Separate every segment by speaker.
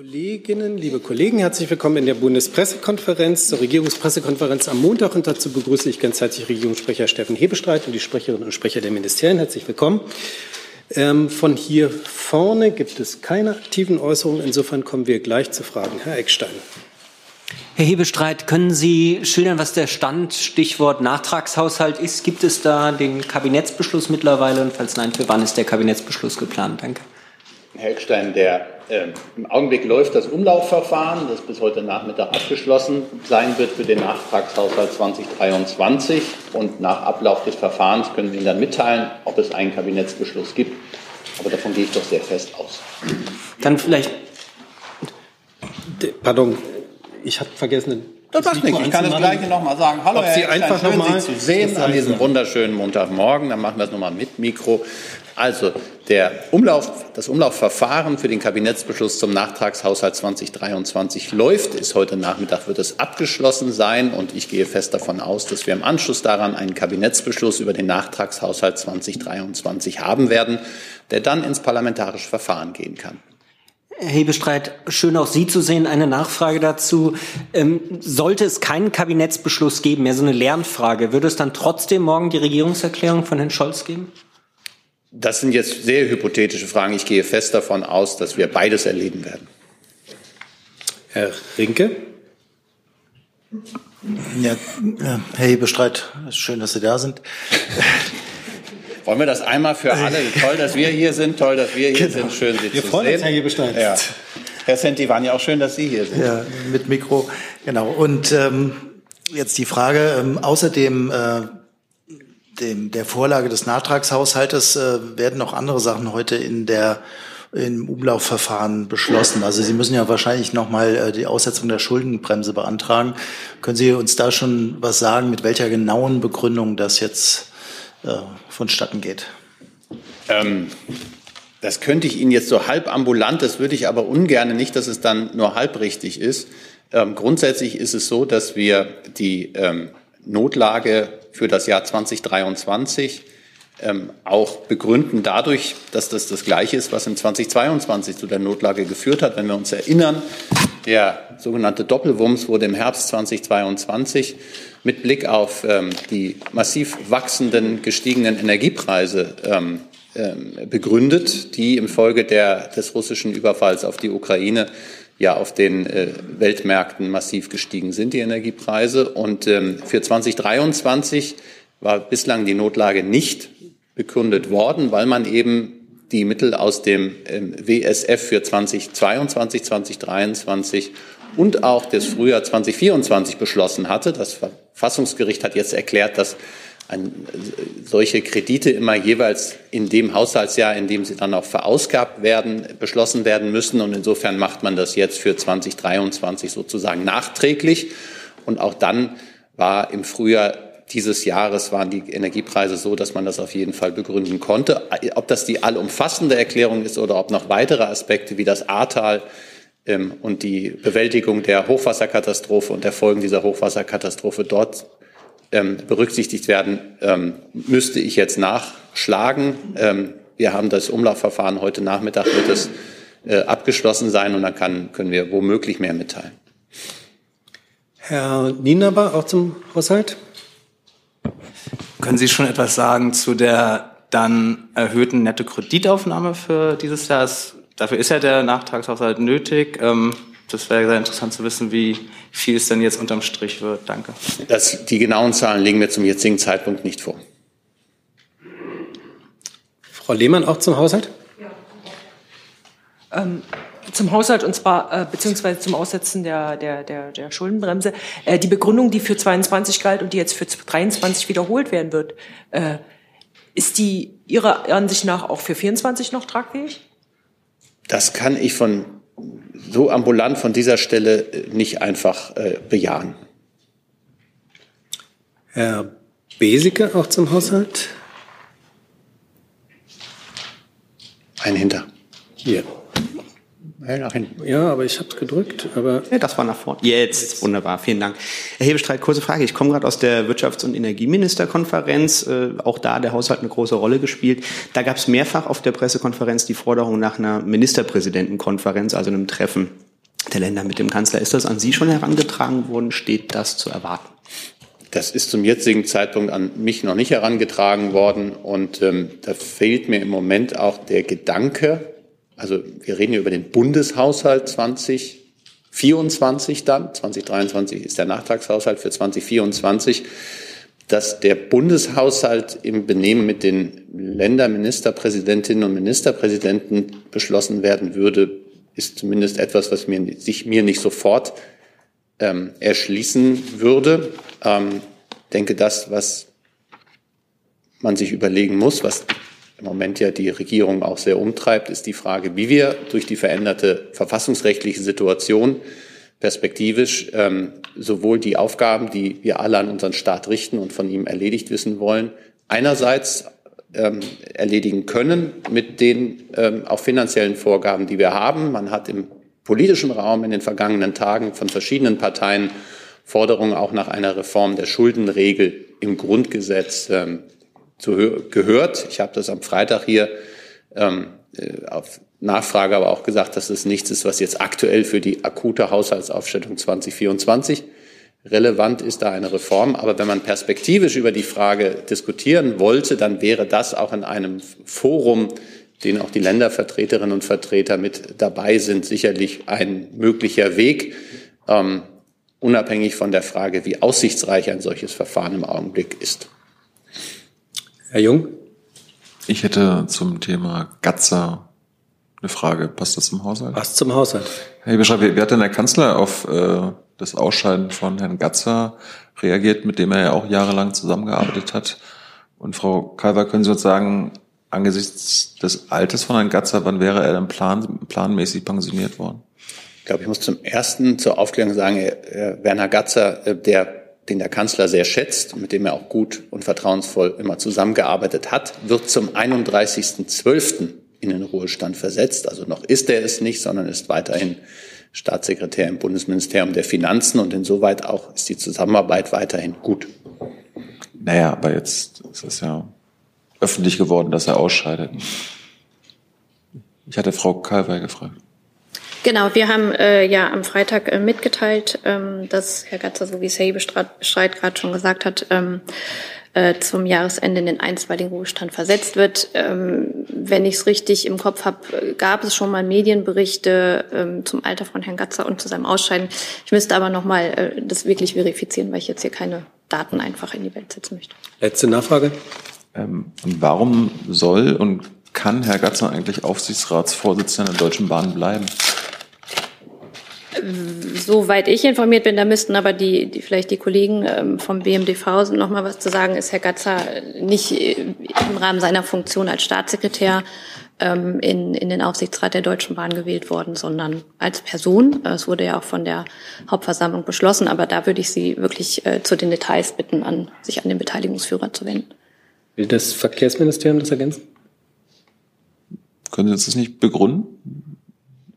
Speaker 1: Kolleginnen, liebe Kollegen, herzlich willkommen in der Bundespressekonferenz zur Regierungspressekonferenz am Montag. Und dazu begrüße ich ganz herzlich Regierungssprecher Steffen Hebestreit und die Sprecherinnen und Sprecher der Ministerien. Herzlich willkommen. Ähm, von hier vorne gibt es keine aktiven Äußerungen. Insofern kommen wir gleich zu Fragen. Herr Eckstein.
Speaker 2: Herr Hebestreit, können Sie schildern, was der Stand, Stichwort Nachtragshaushalt ist? Gibt es da den Kabinettsbeschluss mittlerweile? Und falls nein, für wann ist der Kabinettsbeschluss geplant? Danke.
Speaker 3: Herr Eckstein, der, äh, im Augenblick läuft das Umlaufverfahren, das bis heute Nachmittag abgeschlossen sein wird für den Nachtragshaushalt 2023. Und nach Ablauf des Verfahrens können wir Ihnen dann mitteilen, ob es einen Kabinettsbeschluss gibt. Aber davon gehe ich doch sehr fest aus.
Speaker 2: Dann vielleicht.
Speaker 1: Pardon, ich habe vergessen.
Speaker 3: Das macht nichts. Ich kann das Gleiche nochmal sagen. Hallo,
Speaker 1: Ob Sie
Speaker 3: Herr
Speaker 1: einfach
Speaker 3: Sie zu sehen an diesem wunderschönen Montagmorgen. Dann machen wir es nochmal mit Mikro. Also, der Umlauf, das Umlaufverfahren für den Kabinettsbeschluss zum Nachtragshaushalt 2023 läuft. Ist heute Nachmittag wird es abgeschlossen sein und ich gehe fest davon aus, dass wir im Anschluss daran einen Kabinettsbeschluss über den Nachtragshaushalt 2023 haben werden, der dann ins parlamentarische Verfahren gehen kann.
Speaker 2: Herr Hebestreit, schön auch Sie zu sehen. Eine Nachfrage dazu. Ähm, sollte es keinen Kabinettsbeschluss geben, mehr so eine Lernfrage, würde es dann trotzdem morgen die Regierungserklärung von Herrn Scholz geben?
Speaker 3: Das sind jetzt sehr hypothetische Fragen. Ich gehe fest davon aus, dass wir beides erleben werden.
Speaker 1: Herr Rinke.
Speaker 4: Ja, Herr Hebestreit, schön, dass Sie da sind.
Speaker 3: Wollen wir das einmal für alle? Toll, dass wir hier sind. Toll, dass wir hier sind. Schön, Sie
Speaker 1: Wir
Speaker 3: zu
Speaker 1: freuen
Speaker 3: sehen.
Speaker 1: uns, Herr Hebestreit.
Speaker 3: Ja. Herr Senti, waren ja auch schön, dass Sie hier sind.
Speaker 4: Ja, mit Mikro, genau. Und ähm, jetzt die Frage, ähm, außerdem äh, dem, der Vorlage des Nachtragshaushaltes äh, werden noch andere Sachen heute in der im Umlaufverfahren beschlossen. Also Sie müssen ja wahrscheinlich nochmal äh, die Aussetzung der Schuldenbremse beantragen. Können Sie uns da schon was sagen, mit welcher genauen Begründung das jetzt äh, vonstatten geht?
Speaker 3: Ähm, das könnte ich Ihnen jetzt so halb ambulant, das würde ich aber ungern, nicht, dass es dann nur halb richtig ist. Ähm, grundsätzlich ist es so, dass wir die ähm, Notlage für das Jahr 2023 ähm, auch begründen dadurch, dass das das Gleiche ist, was im 2022 zu der Notlage geführt hat. Wenn wir uns erinnern, der sogenannte Doppelwumms wurde im Herbst 2022 mit Blick auf ähm, die massiv wachsenden, gestiegenen Energiepreise ähm, ähm, begründet, die im Folge der, des russischen Überfalls auf die Ukraine ja auf den äh, Weltmärkten massiv gestiegen sind, die Energiepreise. Und ähm, für 2023 war bislang die Notlage nicht begründet worden, weil man eben die Mittel aus dem ähm, WSF für 2022, 2023 und auch das Frühjahr 2024 beschlossen hatte. Das Verfassungsgericht hat jetzt erklärt, dass ein, solche Kredite immer jeweils in dem Haushaltsjahr, in dem sie dann auch verausgabt werden, beschlossen werden müssen. Und insofern macht man das jetzt für 2023 sozusagen nachträglich. Und auch dann war im Frühjahr dieses Jahres waren die Energiepreise so, dass man das auf jeden Fall begründen konnte. Ob das die allumfassende Erklärung ist oder ob noch weitere Aspekte wie das Ahrtal ähm, und die Bewältigung der Hochwasserkatastrophe und der Folgen dieser Hochwasserkatastrophe dort ähm, berücksichtigt werden, ähm, müsste ich jetzt nachschlagen. Ähm, wir haben das Umlaufverfahren heute Nachmittag wird es äh, abgeschlossen sein und dann kann, können wir womöglich mehr mitteilen.
Speaker 1: Herr Nienaber, auch zum Haushalt.
Speaker 5: Können Sie schon etwas sagen zu der dann erhöhten Netto-Kreditaufnahme für dieses Jahr? Dafür ist ja der Nachtragshaushalt nötig. Ähm, das wäre sehr interessant zu wissen, wie viel es denn jetzt unterm Strich wird. Danke.
Speaker 3: Das, die genauen Zahlen liegen mir zum jetzigen Zeitpunkt nicht vor.
Speaker 1: Frau Lehmann, auch zum Haushalt.
Speaker 6: Ähm, zum Haushalt und zwar äh, beziehungsweise zum Aussetzen der, der, der, der Schuldenbremse. Äh, die Begründung, die für 22 galt und die jetzt für 23 wiederholt werden wird, äh, ist die Ihrer Ansicht nach auch für 24 noch tragfähig?
Speaker 3: Das kann ich von so ambulant von dieser Stelle äh, nicht einfach äh, bejahen.
Speaker 1: Herr Beseke, auch zum Haushalt.
Speaker 3: Ein Hinter.
Speaker 1: Hier.
Speaker 3: Ja, nach hinten.
Speaker 1: Ja, aber ich habe es gedrückt. Aber
Speaker 7: Ja, das war nach vorne. Jetzt, wunderbar, vielen Dank. Herr Hebestreit, kurze Frage. Ich komme gerade aus der Wirtschafts- und Energieministerkonferenz. Äh, auch da der Haushalt eine große Rolle gespielt. Da gab es mehrfach auf der Pressekonferenz die Forderung nach einer Ministerpräsidentenkonferenz, also einem Treffen der Länder mit dem Kanzler. Ist das an Sie schon herangetragen worden? Steht das zu erwarten?
Speaker 3: Das ist zum jetzigen Zeitpunkt an mich noch nicht herangetragen worden. Und ähm, da fehlt mir im Moment auch der Gedanke, also wir reden hier über den Bundeshaushalt 2024 dann, 2023 ist der Nachtragshaushalt für 2024, dass der Bundeshaushalt im Benehmen mit den Länderministerpräsidentinnen und Ministerpräsidenten beschlossen werden würde, ist zumindest etwas, was mir, sich mir nicht sofort ähm, erschließen würde. Ähm, denke, das, was man sich überlegen muss, was im Moment ja die Regierung auch sehr umtreibt, ist die Frage, wie wir durch die veränderte verfassungsrechtliche Situation perspektivisch ähm, sowohl die Aufgaben, die wir alle an unseren Staat richten und von ihm erledigt wissen wollen, einerseits ähm, erledigen können mit den ähm, auch finanziellen Vorgaben, die wir haben. Man hat im politischen Raum in den vergangenen Tagen von verschiedenen Parteien Forderungen auch nach einer Reform der Schuldenregel im Grundgesetz ähm, zu, gehört. Ich habe das am Freitag hier ähm, äh, auf Nachfrage aber auch gesagt, dass es nichts ist, was jetzt aktuell für die akute Haushaltsaufstellung 2024 relevant ist, da eine Reform. Aber wenn man perspektivisch über die Frage diskutieren wollte, dann wäre das auch in einem Forum denen auch die Ländervertreterinnen und Vertreter mit dabei sind, sicherlich ein möglicher Weg, ähm, unabhängig von der Frage, wie aussichtsreich ein solches Verfahren im Augenblick ist.
Speaker 1: Herr Jung?
Speaker 8: Ich hätte zum Thema Gatzer eine Frage. Passt das zum Haushalt?
Speaker 1: Passt zum Haushalt.
Speaker 8: Herr Bescheid, wie, hat denn der Kanzler auf äh, das Ausscheiden von Herrn Gatzer reagiert, mit dem er ja auch jahrelang zusammengearbeitet hat? Und Frau Kalver, können Sie uns sagen, angesichts des Alters von Herrn Gatzer, wann wäre er dann plan, planmäßig pensioniert worden?
Speaker 3: Ich glaube, ich muss zum Ersten zur Aufklärung sagen, Werner Gatzer, äh, der, den der Kanzler sehr schätzt mit dem er auch gut und vertrauensvoll immer zusammengearbeitet hat, wird zum 31.12. in den Ruhestand versetzt. Also noch ist er es nicht, sondern ist weiterhin Staatssekretär im Bundesministerium der Finanzen und insoweit auch ist die Zusammenarbeit weiterhin gut.
Speaker 8: Naja, aber jetzt ist es ja öffentlich geworden, dass er ausscheidet. Ich hatte Frau Kalwey gefragt.
Speaker 9: Genau, wir haben äh, ja am Freitag äh, mitgeteilt, ähm, dass Herr Gatzer, so wie es Herr Hebestreit gerade schon gesagt hat, ähm, äh, zum Jahresende in den einstweiligen Ruhestand versetzt wird. Ähm, wenn ich es richtig im Kopf habe, gab es schon mal Medienberichte ähm, zum Alter von Herrn Gatzer und zu seinem Ausscheiden. Ich müsste aber noch mal äh, das wirklich verifizieren, weil ich jetzt hier keine Daten einfach in die Welt setzen möchte.
Speaker 1: Letzte Nachfrage.
Speaker 8: Ähm, warum soll und kann Herr Gatzer eigentlich Aufsichtsratsvorsitzender der Deutschen Bahn bleiben?
Speaker 9: Soweit ich informiert bin, da müssten aber die, die vielleicht die Kollegen ähm, vom BMDV noch mal was zu sagen, ist Herr Gatzer nicht äh, im Rahmen seiner Funktion als Staatssekretär ähm, in, in den Aufsichtsrat der Deutschen Bahn gewählt worden, sondern als Person. Es wurde ja auch von der Hauptversammlung beschlossen, aber da würde ich Sie wirklich äh, zu den Details bitten, an, sich an den Beteiligungsführer zu wenden.
Speaker 1: Will das Verkehrsministerium das ergänzen?
Speaker 8: Können Sie uns das nicht begründen?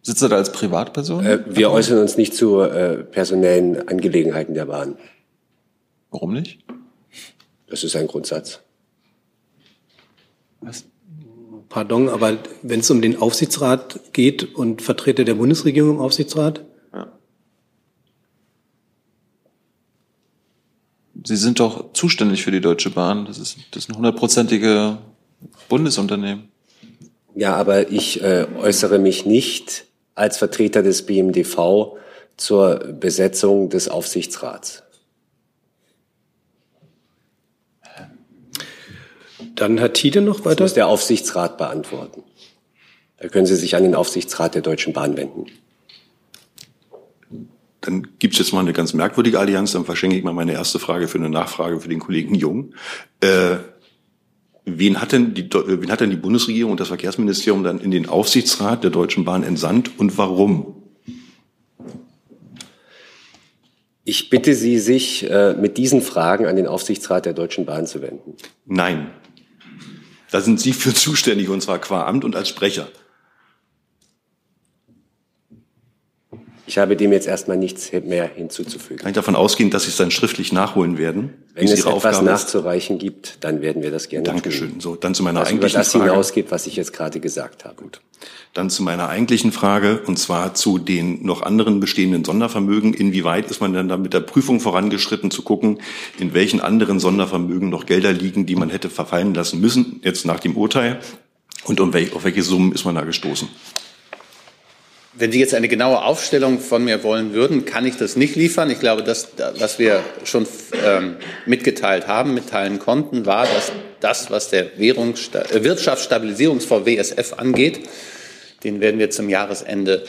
Speaker 8: Sitzt er da als Privatperson?
Speaker 10: Äh, wir äußern uns nicht zu äh, personellen Angelegenheiten der Bahn.
Speaker 8: Warum nicht?
Speaker 10: Das ist ein Grundsatz.
Speaker 1: Was? Pardon, aber wenn es um den Aufsichtsrat geht und Vertreter der Bundesregierung im Aufsichtsrat?
Speaker 8: Sie sind doch zuständig für die Deutsche Bahn. Das ist, das ist ein hundertprozentige Bundesunternehmen.
Speaker 10: Ja, aber ich äh, äußere mich nicht als Vertreter des BMDV zur Besetzung des Aufsichtsrats.
Speaker 1: Dann hat Tide noch weiter. Das
Speaker 10: muss der Aufsichtsrat beantworten. Da können Sie sich an den Aufsichtsrat der Deutschen Bahn wenden
Speaker 11: dann gibt's jetzt mal eine ganz merkwürdige Allianz. Dann verschenke ich mal meine erste Frage für eine Nachfrage für den Kollegen Jung. Äh, wen, hat denn die, wen hat denn die Bundesregierung und das Verkehrsministerium dann in den Aufsichtsrat der Deutschen Bahn entsandt und warum?
Speaker 10: Ich bitte Sie, sich äh, mit diesen Fragen an den Aufsichtsrat der Deutschen Bahn zu wenden.
Speaker 11: Nein. Da sind Sie für zuständig, und zwar qua Amt und als Sprecher.
Speaker 10: Ich habe dem jetzt erstmal nichts mehr hinzuzufügen.
Speaker 11: Kann ich davon ausgehen, dass Sie es dann schriftlich nachholen werden?
Speaker 10: Wenn es etwas Aufgabe nachzureichen ist? gibt, dann werden wir das gerne
Speaker 11: Dankeschön. tun. So, dann zu meiner
Speaker 10: was
Speaker 11: eigentlichen
Speaker 10: über das
Speaker 11: Frage.
Speaker 10: hinausgeht, was ich jetzt gerade gesagt habe. Gut.
Speaker 11: Dann zu meiner eigentlichen Frage, und zwar zu den noch anderen bestehenden Sondervermögen. Inwieweit ist man denn da mit der Prüfung vorangeschritten, zu gucken, in welchen anderen Sondervermögen noch Gelder liegen, die man hätte verfallen lassen müssen, jetzt nach dem Urteil? Und um welche, auf welche Summen ist man da gestoßen?
Speaker 3: Wenn Sie jetzt eine genaue Aufstellung von mir wollen würden, kann ich das nicht liefern. Ich glaube, das, was wir schon ähm, mitgeteilt haben, mitteilen konnten, war, dass das, was der äh, Wirtschaftsstabilisierungsfonds WSF angeht, den werden wir zum Jahresende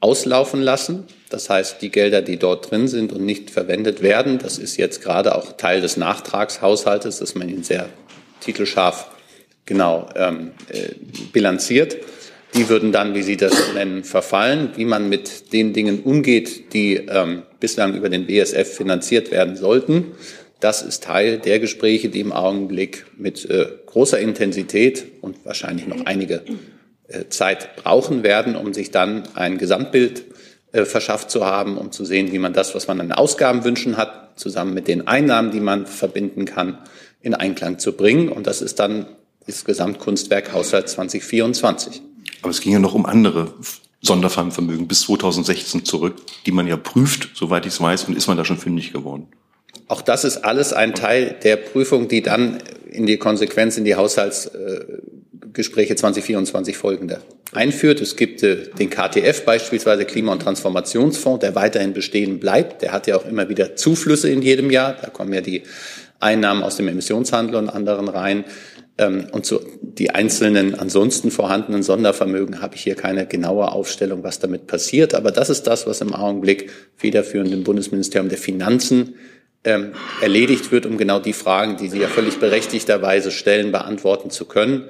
Speaker 3: auslaufen lassen. Das heißt, die Gelder, die dort drin sind und nicht verwendet werden, das ist jetzt gerade auch Teil des Nachtragshaushaltes, dass man ihn sehr titelscharf genau ähm, äh, bilanziert. Die würden dann, wie Sie das nennen, verfallen. Wie man mit den Dingen umgeht, die ähm, bislang über den BSF finanziert werden sollten, das ist Teil der Gespräche, die im Augenblick mit äh, großer Intensität und wahrscheinlich noch einige äh, Zeit brauchen werden, um sich dann ein Gesamtbild äh, verschafft zu haben, um zu sehen, wie man das, was man an Ausgabenwünschen hat, zusammen mit den Einnahmen, die man verbinden kann, in Einklang zu bringen. Und das ist dann das Gesamtkunstwerk Haushalt 2024.
Speaker 11: Aber es ging ja noch um andere Sondervermögen bis 2016 zurück, die man ja prüft, soweit ich es weiß, und ist man da schon fündig geworden.
Speaker 3: Auch das ist alles ein Teil der Prüfung, die dann in die Konsequenz in die Haushaltsgespräche 2024 folgende einführt. Es gibt äh, den KTF beispielsweise, Klima- und Transformationsfonds, der weiterhin bestehen bleibt. Der hat ja auch immer wieder Zuflüsse in jedem Jahr. Da kommen ja die Einnahmen aus dem Emissionshandel und anderen rein. Ähm, und so die einzelnen ansonsten vorhandenen Sondervermögen habe ich hier keine genaue Aufstellung, was damit passiert. Aber das ist das, was im Augenblick federführend im Bundesministerium der Finanzen ähm, erledigt wird, um genau die Fragen, die Sie ja völlig berechtigterweise stellen, beantworten zu können.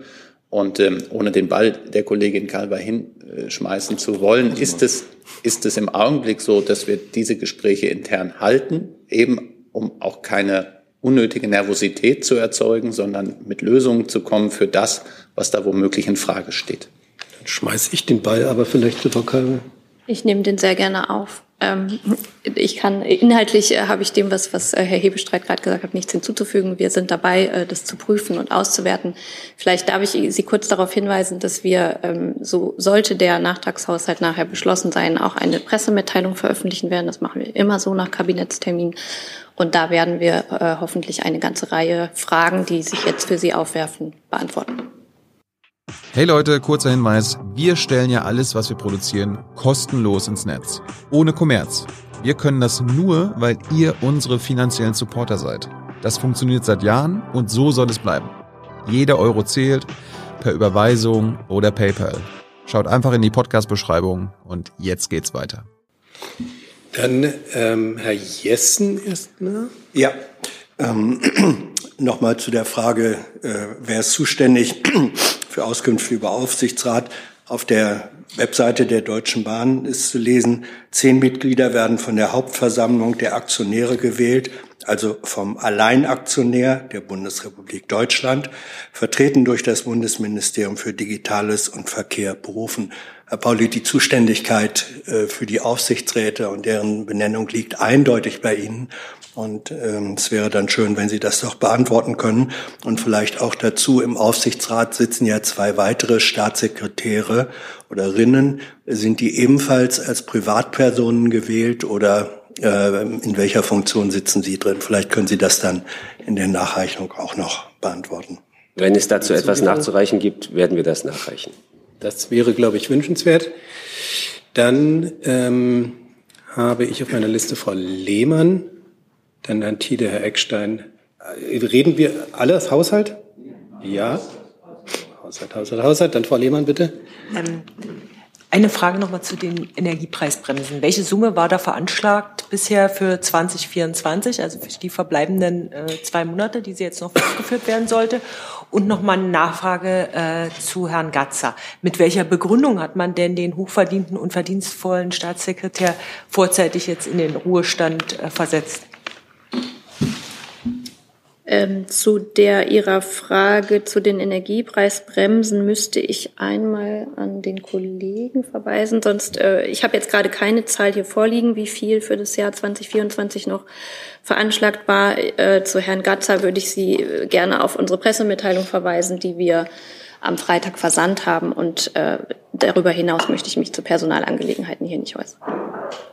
Speaker 3: Und ähm, ohne den Ball der Kollegin Kalber hinschmeißen zu wollen, ist es, ist es im Augenblick so, dass wir diese Gespräche intern halten, eben um auch keine unnötige Nervosität zu erzeugen, sondern mit Lösungen zu kommen für das, was da womöglich in Frage steht.
Speaker 1: Dann schmeiße ich den Ball aber vielleicht zu Frau Kalbe.
Speaker 9: Ich nehme den sehr gerne auf. Ähm, ich kann inhaltlich äh, habe ich dem, was, was äh, Herr Hebestreit gerade gesagt hat, nichts hinzuzufügen. Wir sind dabei, äh, das zu prüfen und auszuwerten. Vielleicht darf ich Sie kurz darauf hinweisen, dass wir, ähm, so sollte der Nachtragshaushalt nachher beschlossen sein, auch eine Pressemitteilung veröffentlichen werden. Das machen wir immer so nach Kabinettstermin. Und da werden wir hoffentlich eine ganze Reihe Fragen, die sich jetzt für Sie aufwerfen, beantworten.
Speaker 12: Hey Leute, kurzer Hinweis. Wir stellen ja alles, was wir produzieren, kostenlos ins Netz. Ohne Kommerz. Wir können das nur, weil ihr unsere finanziellen Supporter seid. Das funktioniert seit Jahren und so soll es bleiben. Jeder Euro zählt, per Überweisung oder PayPal. Schaut einfach in die Podcast-Beschreibung und jetzt geht's weiter.
Speaker 1: Dann ähm, Herr Jessen erstmal.
Speaker 13: Ja, ähm, nochmal zu der Frage, äh, wer ist zuständig für Auskünfte über Aufsichtsrat. Auf der Webseite der Deutschen Bahn ist zu lesen, zehn Mitglieder werden von der Hauptversammlung der Aktionäre gewählt, also vom Alleinaktionär der Bundesrepublik Deutschland, vertreten durch das Bundesministerium für Digitales und Verkehr berufen. Herr Pauli, die Zuständigkeit äh, für die Aufsichtsräte und deren Benennung liegt eindeutig bei Ihnen. Und ähm, es wäre dann schön, wenn Sie das doch beantworten können. Und vielleicht auch dazu, im Aufsichtsrat sitzen ja zwei weitere Staatssekretäre oder Rinnen. Sind die ebenfalls als Privatpersonen gewählt oder äh, in welcher Funktion sitzen Sie drin? Vielleicht können Sie das dann in der Nachreichung auch noch beantworten.
Speaker 10: Wenn es dazu etwas nachzureichen gibt, werden wir das nachreichen.
Speaker 1: Das wäre, glaube ich, wünschenswert. Dann ähm, habe ich auf meiner Liste Frau Lehmann, dann Herrn Tiede, Herr Eckstein. Äh, reden wir alles Haushalt? Ja. Haushalt, Haushalt, Haushalt. Dann Frau Lehmann, bitte.
Speaker 6: Ähm, eine Frage nochmal zu den Energiepreisbremsen. Welche Summe war da veranschlagt bisher für 2024, also für die verbleibenden äh, zwei Monate, die sie jetzt noch fortgeführt werden sollte? Und nochmal eine Nachfrage äh, zu Herrn Gatzer. Mit welcher Begründung hat man denn den hochverdienten und verdienstvollen Staatssekretär vorzeitig jetzt in den Ruhestand äh, versetzt?
Speaker 9: Ähm, zu der Ihrer Frage zu den Energiepreisbremsen müsste ich einmal an den Kollegen verweisen. Sonst, äh, ich habe jetzt gerade keine Zahl hier vorliegen, wie viel für das Jahr 2024 noch veranschlagt war. Äh, zu Herrn Gatzer würde ich Sie äh, gerne auf unsere Pressemitteilung verweisen, die wir am Freitag versandt haben. Und äh, darüber hinaus möchte ich mich zu Personalangelegenheiten hier nicht äußern.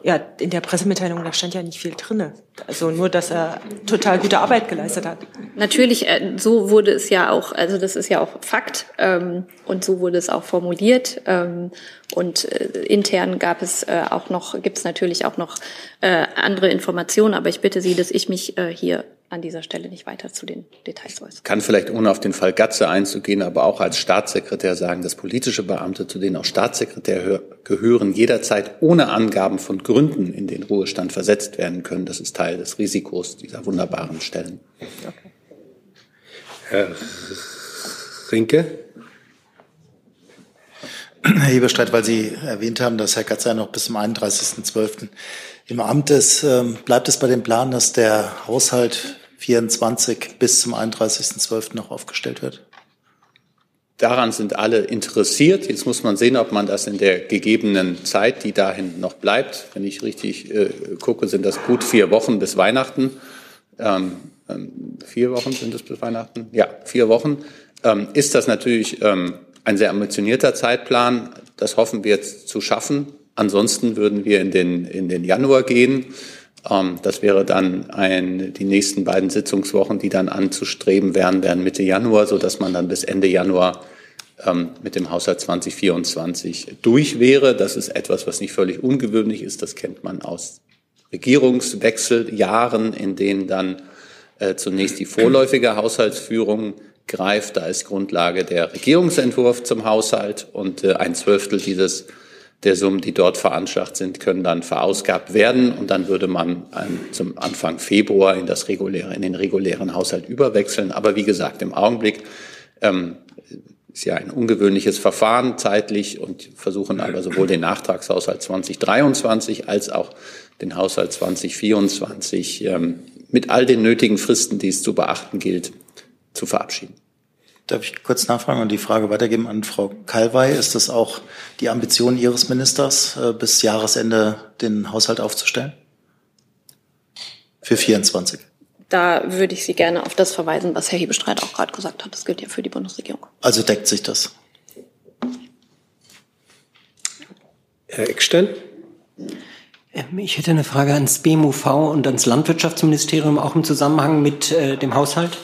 Speaker 6: Ja, in der Pressemitteilung, da stand ja nicht viel drinne. Also nur, dass er total gute Arbeit geleistet hat.
Speaker 9: Natürlich, äh, so wurde es ja auch, also das ist ja auch Fakt ähm, und so wurde es auch formuliert. Ähm, und äh, intern gab es äh, auch noch, gibt es natürlich auch noch äh, andere Informationen, aber ich bitte Sie, dass ich mich äh, hier an dieser Stelle nicht weiter zu den Details äußern.
Speaker 3: Kann vielleicht ohne auf den Fall Gatze einzugehen, aber auch als Staatssekretär sagen, dass politische Beamte, zu denen auch Staatssekretär gehören, jederzeit ohne Angaben von Gründen in den Ruhestand versetzt werden können. Das ist Teil des Risikos dieser wunderbaren Stellen. Okay.
Speaker 1: Herr Rinke?
Speaker 4: Herr Heberstreit, weil Sie erwähnt haben, dass Herr Gatzer noch bis zum 31.12. im Amt ist, ähm, bleibt es bei dem Plan, dass der Haushalt 24 bis zum 31.12. noch aufgestellt wird?
Speaker 3: Daran sind alle interessiert. Jetzt muss man sehen, ob man das in der gegebenen Zeit, die dahin noch bleibt, wenn ich richtig äh, gucke, sind das gut vier Wochen bis Weihnachten. Ähm, ähm, vier Wochen sind es bis Weihnachten? Ja, vier Wochen. Ähm, ist das natürlich ähm, ein sehr ambitionierter Zeitplan. Das hoffen wir jetzt zu schaffen. Ansonsten würden wir in den, in den Januar gehen. Ähm, das wäre dann ein, die nächsten beiden Sitzungswochen, die dann anzustreben wären, wären Mitte Januar, so dass man dann bis Ende Januar ähm, mit dem Haushalt 2024 durch wäre. Das ist etwas, was nicht völlig ungewöhnlich ist. Das kennt man aus Regierungswechseljahren, in denen dann äh, zunächst die vorläufige Haushaltsführung greift. Da ist Grundlage der Regierungsentwurf zum Haushalt und äh, ein Zwölftel dieses der Summen, die dort veranschlagt sind, können dann verausgabt werden und dann würde man ähm, zum Anfang Februar in das reguläre, in den regulären Haushalt überwechseln. Aber wie gesagt, im Augenblick ähm, ist ja ein ungewöhnliches Verfahren zeitlich und versuchen aber sowohl den Nachtragshaushalt 2023 als auch den Haushalt 2024 ähm, mit all den nötigen Fristen, die es zu beachten gilt, zu verabschieden.
Speaker 4: Darf ich kurz nachfragen und die Frage weitergeben an Frau Kalwey? Ist das auch die Ambition Ihres Ministers, äh, bis Jahresende den Haushalt aufzustellen? Für 24?
Speaker 9: Da würde ich Sie gerne auf das verweisen, was Herr Hebestreit auch gerade gesagt hat. Das gilt ja für die Bundesregierung.
Speaker 4: Also deckt sich das?
Speaker 1: Herr Eckstein?
Speaker 2: Ähm, ich hätte eine Frage ans BMUV und ans Landwirtschaftsministerium, auch im Zusammenhang mit äh, dem Haushalt.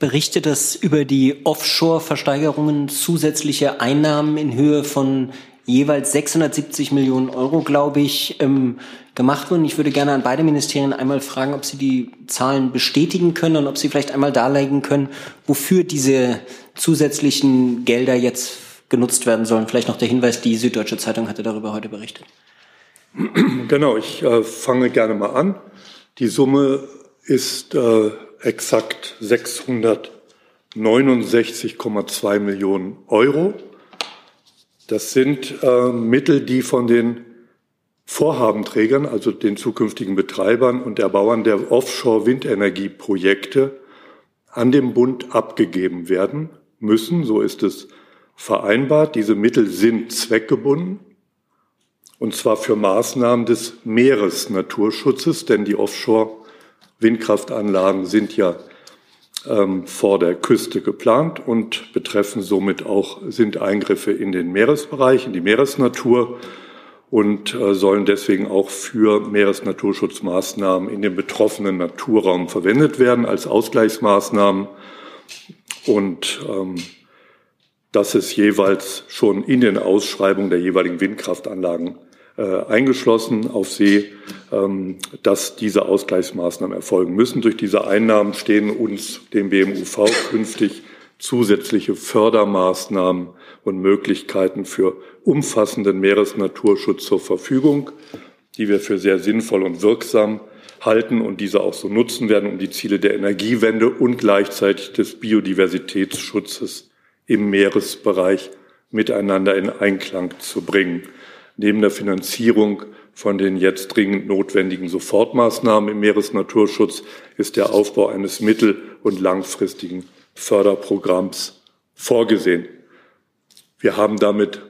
Speaker 2: Es gibt Berichte, dass über die Offshore-Versteigerungen zusätzliche Einnahmen in Höhe von jeweils 670 Millionen Euro, glaube ich, ähm, gemacht wurden. Ich würde gerne an beide Ministerien einmal fragen, ob Sie die Zahlen bestätigen können und ob Sie vielleicht einmal darlegen können, wofür diese zusätzlichen Gelder jetzt genutzt werden sollen. Vielleicht noch der Hinweis, die Süddeutsche Zeitung hatte darüber heute berichtet.
Speaker 14: Genau, ich äh, fange gerne mal an. Die Summe ist äh, exakt 669,2 Millionen Euro. Das sind äh, Mittel, die von den Vorhabenträgern, also den zukünftigen Betreibern und Erbauern der Offshore-Windenergieprojekte an den Bund abgegeben werden müssen. So ist es vereinbart. Diese Mittel sind zweckgebunden und zwar für Maßnahmen des Meeresnaturschutzes, denn die Offshore-Windkraftanlagen sind ja ähm, vor der Küste geplant und betreffen somit auch, sind Eingriffe in den Meeresbereich, in die Meeresnatur und äh, sollen deswegen auch für Meeresnaturschutzmaßnahmen in dem betroffenen Naturraum verwendet werden als Ausgleichsmaßnahmen. Und ähm, das ist jeweils schon in den Ausschreibungen der jeweiligen Windkraftanlagen eingeschlossen auf See, ähm, dass diese Ausgleichsmaßnahmen erfolgen müssen. Durch diese Einnahmen stehen uns, dem BMUV, künftig zusätzliche Fördermaßnahmen und Möglichkeiten für umfassenden Meeresnaturschutz zur Verfügung, die wir für sehr sinnvoll und wirksam halten und diese auch so nutzen werden, um die Ziele der Energiewende und gleichzeitig des Biodiversitätsschutzes im Meeresbereich miteinander in Einklang zu bringen. Neben der Finanzierung von den jetzt dringend notwendigen Sofortmaßnahmen im Meeresnaturschutz ist der Aufbau eines mittel- und langfristigen Förderprogramms vorgesehen. Wir haben damit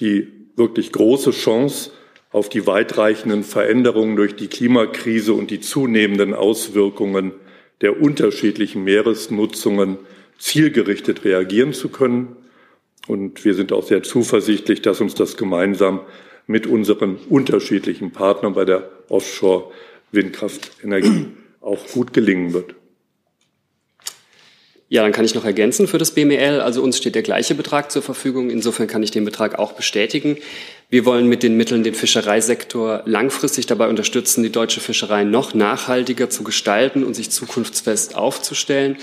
Speaker 14: die wirklich große Chance, auf die weitreichenden Veränderungen durch die Klimakrise und die zunehmenden Auswirkungen der unterschiedlichen Meeresnutzungen zielgerichtet reagieren zu können. Und wir sind auch sehr zuversichtlich, dass uns das gemeinsam mit unseren unterschiedlichen Partnern bei der Offshore-Windkraftenergie auch gut gelingen wird.
Speaker 15: Ja, dann kann ich noch ergänzen für das BML. Also uns steht der gleiche Betrag zur Verfügung. Insofern kann ich den Betrag auch bestätigen. Wir wollen mit den Mitteln den Fischereisektor langfristig dabei unterstützen, die deutsche Fischerei noch nachhaltiger zu gestalten und sich zukunftsfest aufzustellen.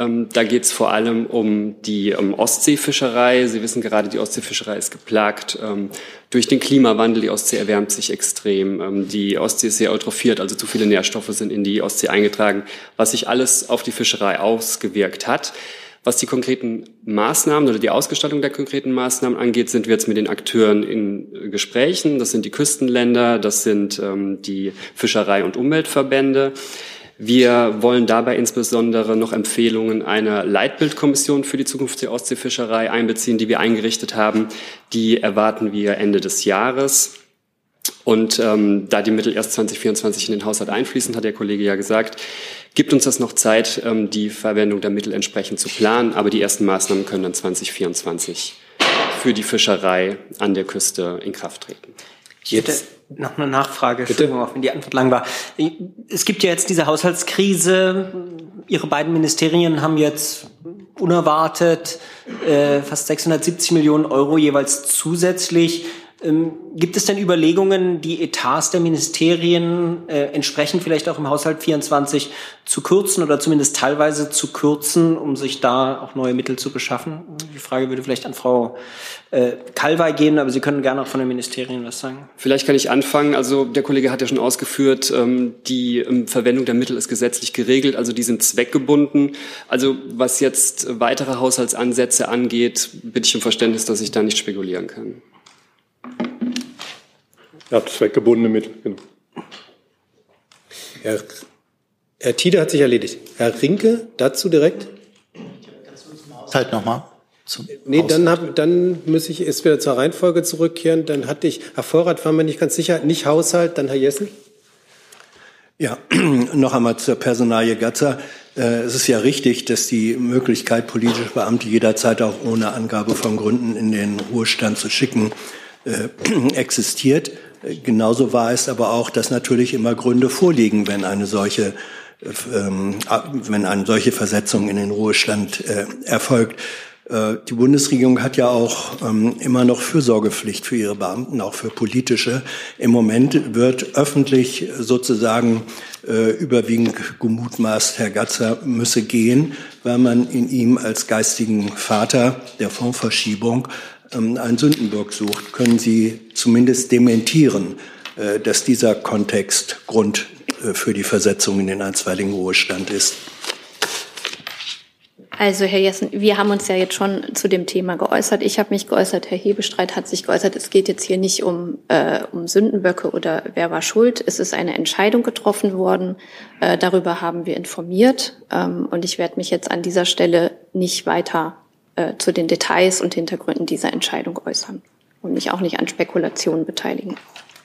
Speaker 15: Ähm, da geht es vor allem um die Ostseefischerei. Sie wissen gerade, die Ostseefischerei ist geplagt ähm, durch den Klimawandel. Die Ostsee erwärmt sich extrem. Ähm, die Ostsee ist sehr eutrophiert, also zu viele Nährstoffe sind in die Ostsee eingetragen, was sich alles auf die Fischerei ausgewirkt hat. Was die konkreten Maßnahmen oder die Ausgestaltung der konkreten Maßnahmen angeht, sind wir jetzt mit den Akteuren in Gesprächen. Das sind die Küstenländer, das sind die Fischerei- und Umweltverbände. Wir wollen dabei insbesondere noch Empfehlungen einer Leitbildkommission für die Zukunft der Ostseefischerei einbeziehen, die wir eingerichtet haben. Die erwarten wir Ende des Jahres. Und ähm, da die Mittel erst 2024 in den Haushalt einfließen, hat der Kollege ja gesagt, gibt uns das noch Zeit, ähm, die Verwendung der Mittel entsprechend zu planen. Aber die ersten Maßnahmen können dann 2024 für die Fischerei an der Küste in Kraft treten.
Speaker 2: Jetzt noch eine Nachfrage, Entschuldigung, auch wenn die Antwort lang war. Es gibt ja jetzt diese Haushaltskrise. Ihre beiden Ministerien haben jetzt unerwartet äh, fast 670 Millionen Euro jeweils zusätzlich ähm, gibt es denn Überlegungen, die Etats der Ministerien äh, entsprechend vielleicht auch im Haushalt 24 zu kürzen oder zumindest teilweise zu kürzen, um sich da auch neue Mittel zu beschaffen? Die Frage würde vielleicht an Frau äh, Kalwey gehen, aber Sie können gerne auch von den Ministerien was sagen.
Speaker 15: Vielleicht kann ich anfangen. Also der Kollege hat ja schon ausgeführt, ähm, die ähm, Verwendung der Mittel ist gesetzlich geregelt, also die sind zweckgebunden. Also was jetzt weitere Haushaltsansätze angeht, bitte ich um Verständnis, dass ich da nicht spekulieren kann.
Speaker 14: Ja, zweckgebundene Mittel, genau.
Speaker 1: Herr, Herr Tiede hat sich erledigt. Herr Rinke, dazu direkt?
Speaker 4: Halt nochmal.
Speaker 1: Nee, dann, hab, dann muss ich erst wieder zur Reihenfolge zurückkehren. Dann hatte ich, Herr Vorrat war mir nicht ganz sicher, nicht Haushalt, dann Herr Jessen.
Speaker 13: Ja, noch einmal zur Personalie Gatzer. Äh, es ist ja richtig, dass die Möglichkeit, politische Beamte jederzeit auch ohne Angabe von Gründen in den Ruhestand zu schicken, äh, existiert. Genauso war es aber auch, dass natürlich immer Gründe vorliegen, wenn eine solche ähm, wenn eine solche Versetzung in den Ruhestand äh, erfolgt. Äh, die Bundesregierung hat ja auch ähm, immer noch Fürsorgepflicht für ihre Beamten, auch für politische. Im Moment wird öffentlich sozusagen äh, überwiegend gemutmaßt, Herr Gatzer müsse gehen, weil man in ihm als geistigen Vater der Fondsverschiebung einen Sündenbock sucht. Können Sie zumindest dementieren, äh, dass dieser Kontext Grund für die Versetzung in den einstweiligen Ruhestand ist?
Speaker 9: Also Herr Jessen, wir haben uns ja jetzt schon zu dem Thema geäußert. Ich habe mich geäußert, Herr Hebestreit hat sich geäußert. Es geht jetzt hier nicht um, äh, um Sündenböcke oder wer war schuld. Es ist eine Entscheidung getroffen worden. Äh, darüber haben wir informiert. Ähm, und ich werde mich jetzt an dieser Stelle nicht weiter äh, zu den Details und Hintergründen dieser Entscheidung äußern und mich auch nicht an Spekulationen beteiligen.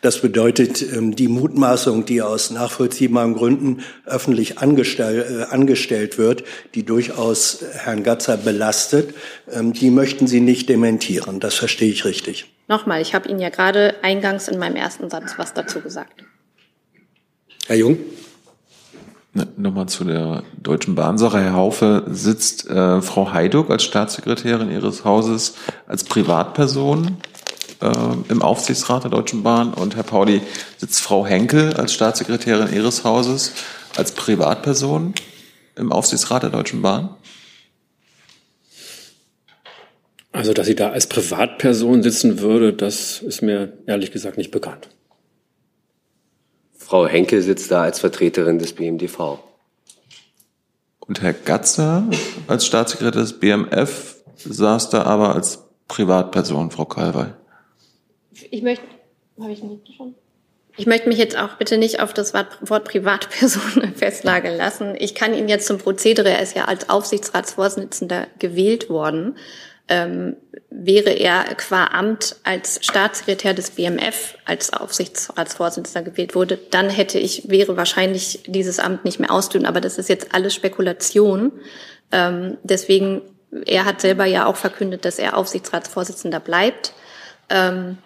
Speaker 13: Das bedeutet, ähm, die Mutmaßung, die aus nachvollziehbaren Gründen öffentlich angestell, äh, angestellt wird, die durchaus Herrn Gatzer belastet, ähm, die möchten Sie nicht dementieren. Das verstehe ich richtig.
Speaker 9: Nochmal, ich habe Ihnen ja gerade eingangs in meinem ersten Satz was dazu gesagt.
Speaker 1: Herr Jung?
Speaker 8: Nochmal zu der Deutschen Bahnsache. Herr Haufe, sitzt äh, Frau Heiduck als Staatssekretärin Ihres Hauses als Privatperson äh, im Aufsichtsrat der Deutschen Bahn und Herr Pauli sitzt Frau Henkel als Staatssekretärin Ihres Hauses als Privatperson im Aufsichtsrat der Deutschen Bahn?
Speaker 16: Also, dass sie da als Privatperson sitzen würde, das ist mir ehrlich gesagt nicht bekannt.
Speaker 10: Frau Henkel sitzt da als Vertreterin des BMDV.
Speaker 8: Und Herr Gatzer als Staatssekretär des BMF saß da aber als Privatperson, Frau Kalwey.
Speaker 9: Ich möchte, habe ich nicht schon? Ich möchte mich jetzt auch bitte nicht auf das Wort Privatperson festnageln lassen. Ich kann Ihnen jetzt zum Prozedere, er ist ja als Aufsichtsratsvorsitzender gewählt worden, ähm, wäre er qua Amt als Staatssekretär des BMF als Aufsichtsratsvorsitzender gewählt wurde, dann hätte ich, wäre wahrscheinlich dieses Amt nicht mehr ausüben. Aber das ist jetzt alles Spekulation. Ähm, deswegen, er hat selber ja auch verkündet, dass er Aufsichtsratsvorsitzender bleibt. Ähm,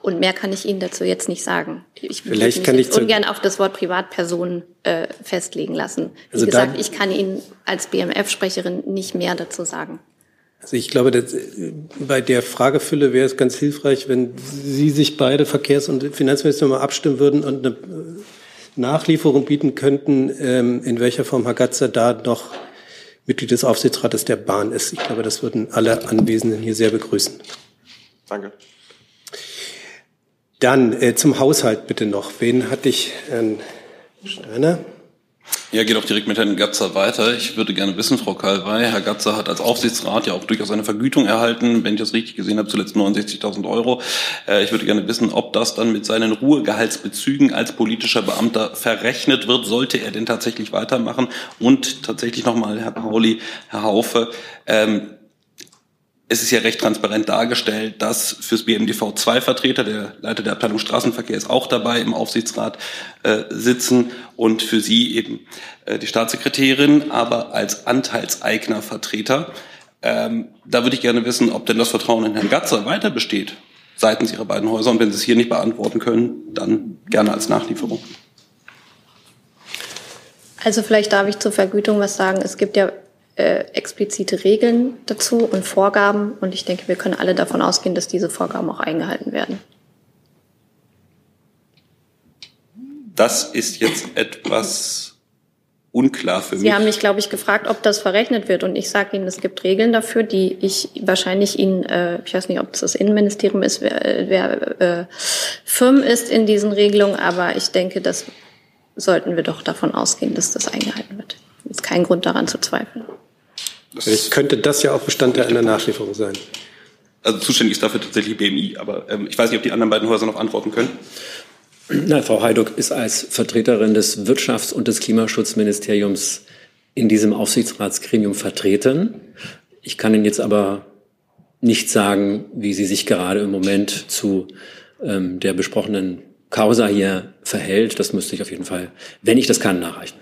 Speaker 9: und mehr kann ich Ihnen dazu jetzt nicht sagen. Ich
Speaker 1: Vielleicht kann ich
Speaker 9: ungern auf das Wort Privatperson äh, festlegen lassen. Wie
Speaker 1: Also
Speaker 9: gesagt, ich kann Ihnen als BMF-Sprecherin nicht mehr dazu sagen.
Speaker 1: Also ich glaube, dass, äh, bei der Fragefülle wäre es ganz hilfreich, wenn Sie sich beide Verkehrs- und Finanzminister mal abstimmen würden und eine äh, Nachlieferung bieten könnten, ähm, in welcher Form Herr Gatzer da noch Mitglied des Aufsichtsrates der Bahn ist. Ich glaube, das würden alle Anwesenden hier sehr begrüßen.
Speaker 8: Danke.
Speaker 1: Dann äh, zum Haushalt bitte noch. Wen hatte ich? Herrn Steiner?
Speaker 17: Ja, geht auch direkt mit Herrn Gatzer weiter. Ich würde gerne wissen, Frau Kalwey, Herr Gatzer hat als Aufsichtsrat ja auch durchaus eine Vergütung erhalten, wenn ich das richtig gesehen habe, zuletzt 69.000 Euro. Äh, Ich würde gerne wissen, ob das dann mit seinen Ruhegehaltsbezügen als politischer Beamter verrechnet wird. Sollte er denn tatsächlich weitermachen? Und tatsächlich nochmal, Herr Pauli, Herr Haufe, ähm, es ist ja recht transparent dargestellt, dass fürs BMDV zwei Vertreter, der Leiter der Abteilung Straßenverkehr ist auch dabei im Aufsichtsrat äh, sitzen und für Sie eben äh, die Staatssekretärin, aber als Anteilseignervertreter. Ähm, da würde ich gerne wissen, ob denn das Vertrauen in Herrn Gatzer weiter besteht seitens Ihrer beiden Häuser. Und wenn Sie es hier nicht beantworten können, dann gerne als Nachlieferung.
Speaker 9: Also vielleicht darf ich zur Vergütung was sagen. Es gibt ja äh, explizite Regeln dazu und Vorgaben. Und ich denke, wir können alle davon ausgehen, dass diese Vorgaben auch eingehalten werden.
Speaker 17: Das ist jetzt etwas unklar für
Speaker 9: Sie
Speaker 17: mich.
Speaker 9: haben mich, glaube ich, gefragt, ob das verrechnet wird. Und ich sage Ihnen, es gibt Regeln dafür, die ich wahrscheinlich Ihnen, äh, ich weiß nicht, ob es das Innenministerium ist, wer, wer äh, firm ist in diesen Regelungen, aber ich denke, das sollten wir doch davon ausgehen, dass das eingehalten wird. Es ist kein Grund daran zu zweifeln.
Speaker 1: Vielleicht könnte das ja auch Bestandteil einer Nachlieferung sein.
Speaker 17: Also zuständig ist dafür tatsächlich BMI, aber ähm, ich weiß nicht, ob die anderen beiden Häuser noch antworten können.
Speaker 16: Na, Frau Heiduck ist als Vertreterin des Wirtschafts- und des Klimaschutzministeriums in diesem Aufsichtsratsgremium vertreten. Ich kann Ihnen jetzt aber nicht sagen, wie sie sich gerade im Moment zu ähm, der besprochenen Causa hier verhält. Das müsste ich auf jeden Fall, wenn ich das kann, nachreichen.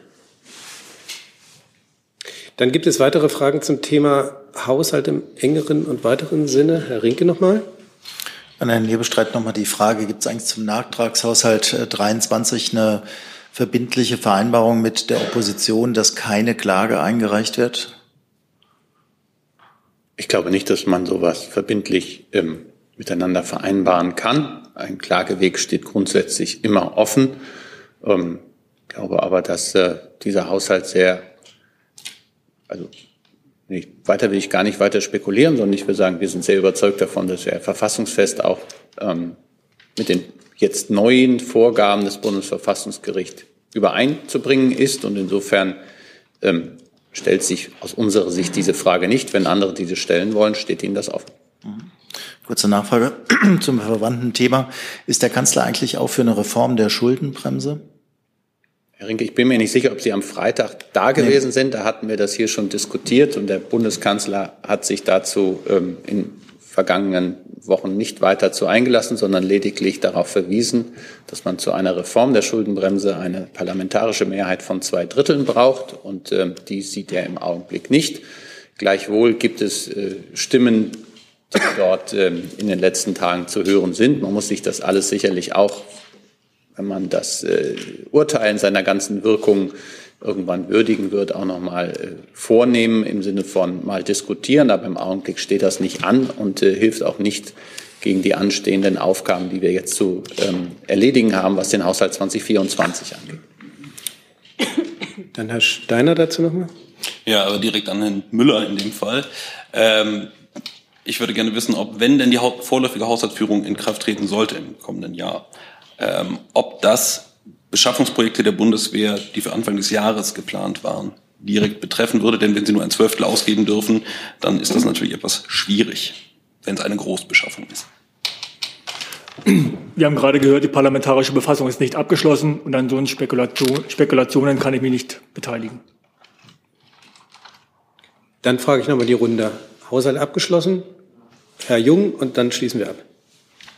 Speaker 1: Dann gibt es weitere Fragen zum Thema Haushalt im engeren und weiteren Sinne. Herr Rinke nochmal.
Speaker 4: An Herrn Hebestreit nochmal die Frage, gibt es eigentlich zum Nachtragshaushalt äh, 23 eine verbindliche Vereinbarung mit der Opposition, dass keine Klage eingereicht wird?
Speaker 3: Ich glaube nicht, dass man sowas verbindlich ähm, miteinander vereinbaren kann. Ein Klageweg steht grundsätzlich immer offen. Ähm, glaube aber, dass äh, dieser Haushalt sehr, also nicht, weiter will ich gar nicht weiter spekulieren, sondern ich will sagen, wir sind sehr überzeugt davon, dass er verfassungsfest auch ähm, mit den jetzt neuen Vorgaben des Bundesverfassungsgerichts übereinzubringen ist. Und insofern ähm, stellt sich aus unserer Sicht diese Frage nicht. Wenn andere diese stellen wollen, steht ihnen das offen.
Speaker 4: Kurze Nachfrage zum verwandten Thema. Ist der Kanzler eigentlich auch für eine Reform der Schuldenbremse?
Speaker 3: Herr Rinke, ich bin mir nicht sicher, ob Sie am Freitag da gewesen sind. Da hatten wir das hier schon diskutiert und der Bundeskanzler hat sich dazu ähm, in vergangenen Wochen nicht weiter zu eingelassen, sondern lediglich darauf verwiesen, dass man zu einer Reform der Schuldenbremse eine parlamentarische Mehrheit von zwei Dritteln braucht und ähm, die sieht er im Augenblick nicht. Gleichwohl gibt es äh, Stimmen, die dort ähm, in den letzten Tagen zu hören sind. Man muss sich das alles sicherlich auch wenn man das äh, Urteil in seiner ganzen Wirkung irgendwann würdigen wird, auch nochmal äh, vornehmen im Sinne von mal diskutieren. Aber im Augenblick steht das nicht an und äh, hilft auch nicht gegen die anstehenden Aufgaben, die wir jetzt zu ähm, erledigen haben, was den Haushalt 2024 angeht.
Speaker 1: Dann Herr Steiner dazu nochmal.
Speaker 17: Ja, aber direkt an Herrn Müller in dem Fall. Ähm, ich würde gerne wissen, ob, wenn denn die vorläufige Haushaltsführung in Kraft treten sollte im kommenden Jahr, ähm, ob das Beschaffungsprojekte der Bundeswehr, die für Anfang des Jahres geplant waren, direkt betreffen würde. Denn wenn Sie nur ein Zwölftel ausgeben dürfen, dann ist das natürlich etwas schwierig. wenn es eine Großbeschaffung ist.
Speaker 18: Wir haben gerade gehört, die parlamentarische Befassung ist nicht abgeschlossen und an so Spekulation, Spekulationen kann ich mich nicht beteiligen.
Speaker 1: Dann frage ich nochmal die Runde. Haushalt abgeschlossen? Herr Jung und dann schließen wir ab.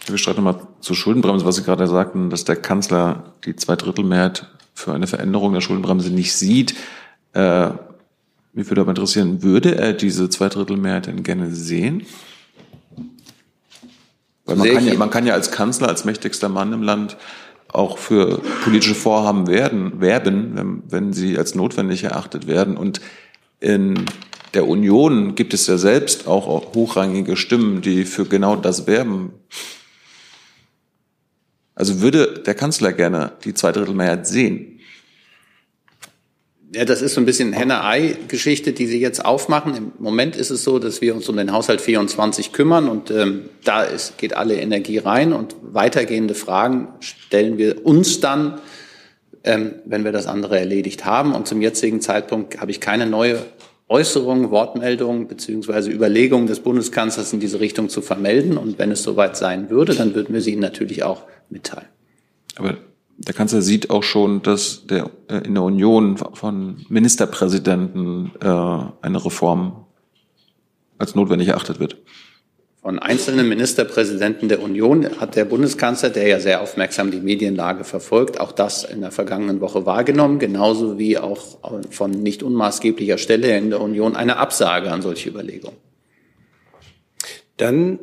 Speaker 8: Wir streiten nochmal zur Schuldenbremse, was Sie gerade sagten, dass der Kanzler die Zweidrittelmehrheit für eine Veränderung der Schuldenbremse nicht sieht. Äh, mich würde aber interessieren, würde er diese Zweidrittelmehrheit denn gerne sehen? Weil man kann, ja, man kann ja als Kanzler, als mächtigster Mann im Land auch für politische Vorhaben werden, werben, wenn, wenn sie als notwendig erachtet werden. Und in der Union gibt es ja selbst auch hochrangige Stimmen, die für genau das werben. Also würde der Kanzler gerne die Zweidrittelmehrheit sehen?
Speaker 3: Ja, das ist so ein bisschen Henne-Ei-Geschichte, die Sie jetzt aufmachen. Im Moment ist es so, dass wir uns um den Haushalt 24 kümmern und ähm, da ist, geht alle Energie rein und weitergehende Fragen stellen wir uns dann, ähm, wenn wir das andere erledigt haben. Und zum jetzigen Zeitpunkt habe ich keine neue Äußerung, Wortmeldung beziehungsweise Überlegung des Bundeskanzlers in diese Richtung zu vermelden. Und wenn es soweit sein würde, dann würden wir sie Ihnen natürlich auch mitteilen.
Speaker 8: Aber der Kanzler sieht auch schon, dass der, äh, in der Union von Ministerpräsidenten äh, eine Reform als notwendig erachtet wird.
Speaker 3: Von einzelnen Ministerpräsidenten der Union hat der Bundeskanzler, der ja sehr aufmerksam die Medienlage verfolgt, auch das in der vergangenen Woche wahrgenommen, genauso wie auch von nicht unmaßgeblicher Stelle in der Union eine Absage an solche Überlegungen.
Speaker 1: Dann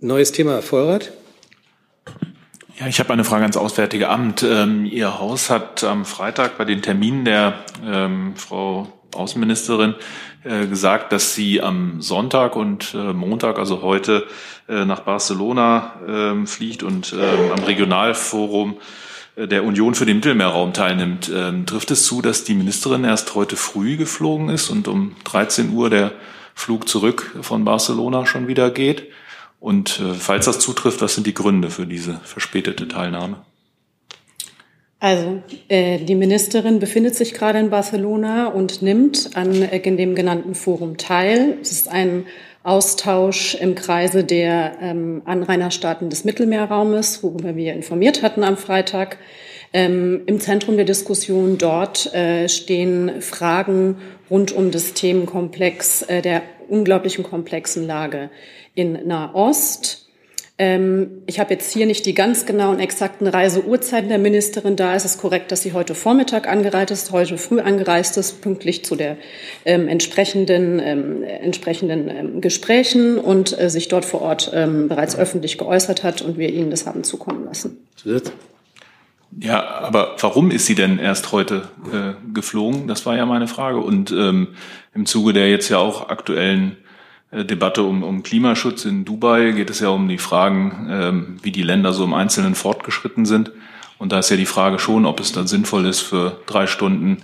Speaker 1: neues Thema, Herr Vollrath.
Speaker 19: Ja, ich habe eine Frage ans Auswärtige Amt. Ähm, Ihr Haus hat am Freitag bei den Terminen der ähm, Frau Außenministerin äh, gesagt, dass sie am Sonntag und äh, Montag, also heute, äh, nach Barcelona ähm, fliegt und ähm, am Regionalforum der Union für den Mittelmeerraum teilnimmt. Ähm, trifft es zu, dass die Ministerin erst heute früh geflogen ist und um 13 Uhr der Flug zurück von Barcelona schon wieder geht? Und falls das zutrifft, was sind die Gründe für diese verspätete Teilnahme?
Speaker 20: Also äh, die Ministerin befindet sich gerade in Barcelona und nimmt an äh, dem genannten Forum teil. Es ist ein Austausch im Kreise der ähm, Anrainerstaaten des Mittelmeerraumes, worüber wir informiert hatten am Freitag. Ähm, Im Zentrum der Diskussion dort äh, stehen Fragen rund um das Themenkomplex äh, der unglaublichen komplexen Lage in Nahost. Ähm, ich habe jetzt hier nicht die ganz genauen exakten Reiseuhrzeiten der Ministerin da. Es ist korrekt, dass sie heute Vormittag angereist ist, heute früh angereist ist, pünktlich zu der ähm, entsprechenden, ähm, entsprechenden ähm, Gesprächen und äh, sich dort vor Ort ähm, bereits öffentlich geäußert hat und wir Ihnen das haben zukommen lassen.
Speaker 19: Ja, aber warum ist sie denn erst heute äh, geflogen? Das war ja meine Frage. Und ähm, im Zuge der jetzt ja auch aktuellen äh, Debatte um, um Klimaschutz in Dubai geht es ja um die Fragen, ähm, wie die Länder so im Einzelnen fortgeschritten sind. Und da ist ja die Frage schon, ob es dann sinnvoll ist, für drei Stunden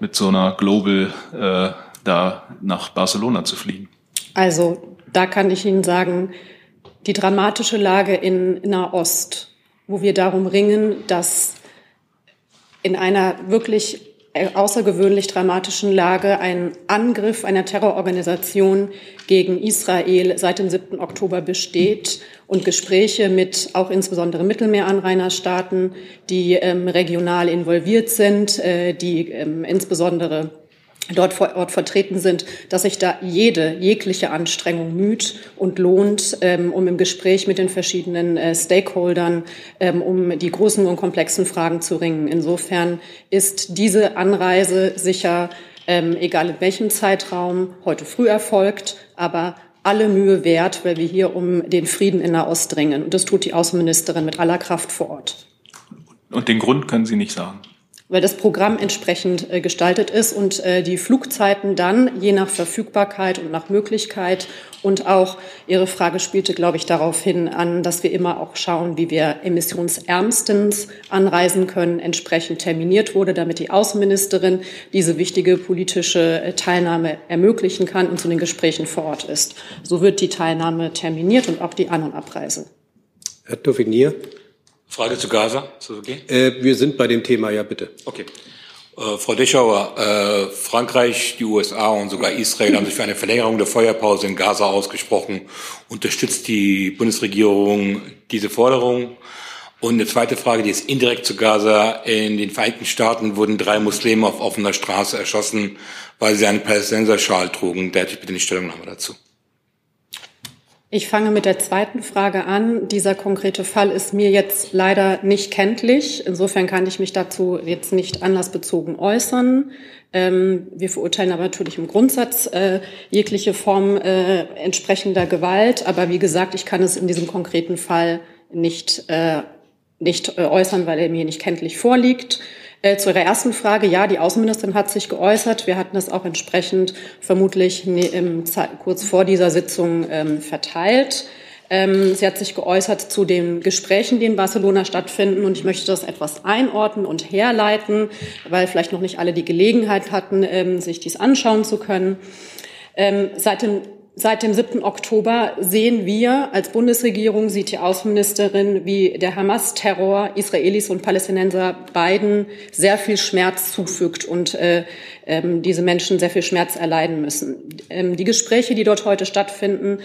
Speaker 19: mit so einer Global äh, da nach Barcelona zu fliegen.
Speaker 20: Also da kann ich Ihnen sagen, die dramatische Lage in Nahost, wo wir darum ringen, dass in einer wirklich außergewöhnlich dramatischen Lage ein Angriff einer Terrororganisation gegen Israel seit dem 7. Oktober besteht und Gespräche mit auch insbesondere Mittelmeeranrainerstaaten, die ähm, regional involviert sind, äh, die ähm, insbesondere dort vor Ort vertreten sind, dass sich da jede, jegliche Anstrengung müht und lohnt, ähm, um im Gespräch mit den verschiedenen äh, Stakeholdern ähm, um die großen und komplexen Fragen zu ringen. Insofern ist diese Anreise sicher, ähm, egal in welchem Zeitraum, heute früh erfolgt, aber alle Mühe wert, weil wir hier um den Frieden in Nahost dringen. Und das tut die Außenministerin mit aller Kraft vor Ort.
Speaker 19: Und den Grund können Sie nicht sagen
Speaker 20: weil das Programm entsprechend äh, gestaltet ist und äh, die Flugzeiten dann je nach Verfügbarkeit und nach Möglichkeit und auch Ihre Frage spielte, glaube ich, darauf hin an, dass wir immer auch schauen, wie wir emissionsärmstens anreisen können, entsprechend terminiert wurde, damit die Außenministerin diese wichtige politische äh, Teilnahme ermöglichen kann und zu den Gesprächen vor Ort ist. So wird die Teilnahme terminiert und auch die An- und Abreise.
Speaker 1: Herr Dauvinier.
Speaker 21: Frage zu Gaza, ist das okay?
Speaker 1: Äh, wir sind bei dem Thema, ja bitte.
Speaker 21: Okay. Äh, Frau Deschauer, äh, Frankreich, die USA und sogar Israel haben sich für eine Verlängerung der Feuerpause in Gaza ausgesprochen. Unterstützt die Bundesregierung diese Forderung? Und eine zweite Frage, die ist indirekt zu Gaza. In den Vereinigten Staaten wurden drei Muslime auf offener Straße erschossen, weil sie einen Palästinenserschal trugen. Da hätte ich bitte eine Stellungnahme dazu.
Speaker 20: Ich fange mit der zweiten Frage an. Dieser konkrete Fall ist mir jetzt leider nicht kenntlich. Insofern kann ich mich dazu jetzt nicht anlassbezogen äußern. Ähm, wir verurteilen aber natürlich im Grundsatz äh, jegliche Form äh, entsprechender Gewalt. Aber wie gesagt, ich kann es in diesem konkreten Fall nicht, äh, nicht äh, äußern, weil er mir nicht kenntlich vorliegt. Äh, zu Ihrer ersten Frage, ja, die Außenministerin hat sich geäußert. Wir hatten das auch entsprechend vermutlich im, kurz vor dieser Sitzung ähm, verteilt. Ähm, sie hat sich geäußert zu den Gesprächen, die in Barcelona stattfinden. Und ich möchte das etwas einordnen und herleiten, weil vielleicht noch nicht alle die Gelegenheit hatten, ähm, sich dies anschauen zu können. Seit dem Seit dem 7. Oktober sehen wir als Bundesregierung, sieht die Außenministerin, wie der Hamas-Terror Israelis und Palästinenser beiden sehr viel Schmerz zufügt und äh, ähm, diese Menschen sehr viel Schmerz erleiden müssen. Ähm, die Gespräche, die dort heute stattfinden,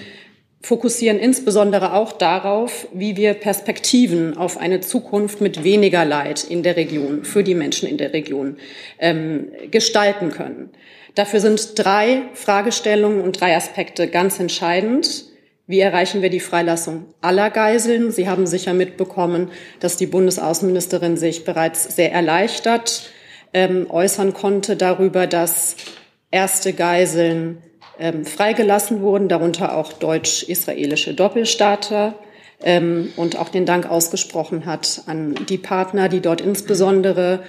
Speaker 20: fokussieren insbesondere auch darauf, wie wir Perspektiven auf eine Zukunft mit weniger Leid in der Region, für die Menschen in der Region ähm, gestalten können. Dafür sind drei Fragestellungen und drei Aspekte ganz entscheidend. Wie erreichen wir die Freilassung aller Geiseln? Sie haben sicher mitbekommen, dass die Bundesaußenministerin sich bereits sehr erleichtert ähm, äußern konnte darüber, dass erste Geiseln ähm, freigelassen wurden, darunter auch deutsch-israelische Doppelstaater. Ähm, und auch den Dank ausgesprochen hat an die Partner, die dort insbesondere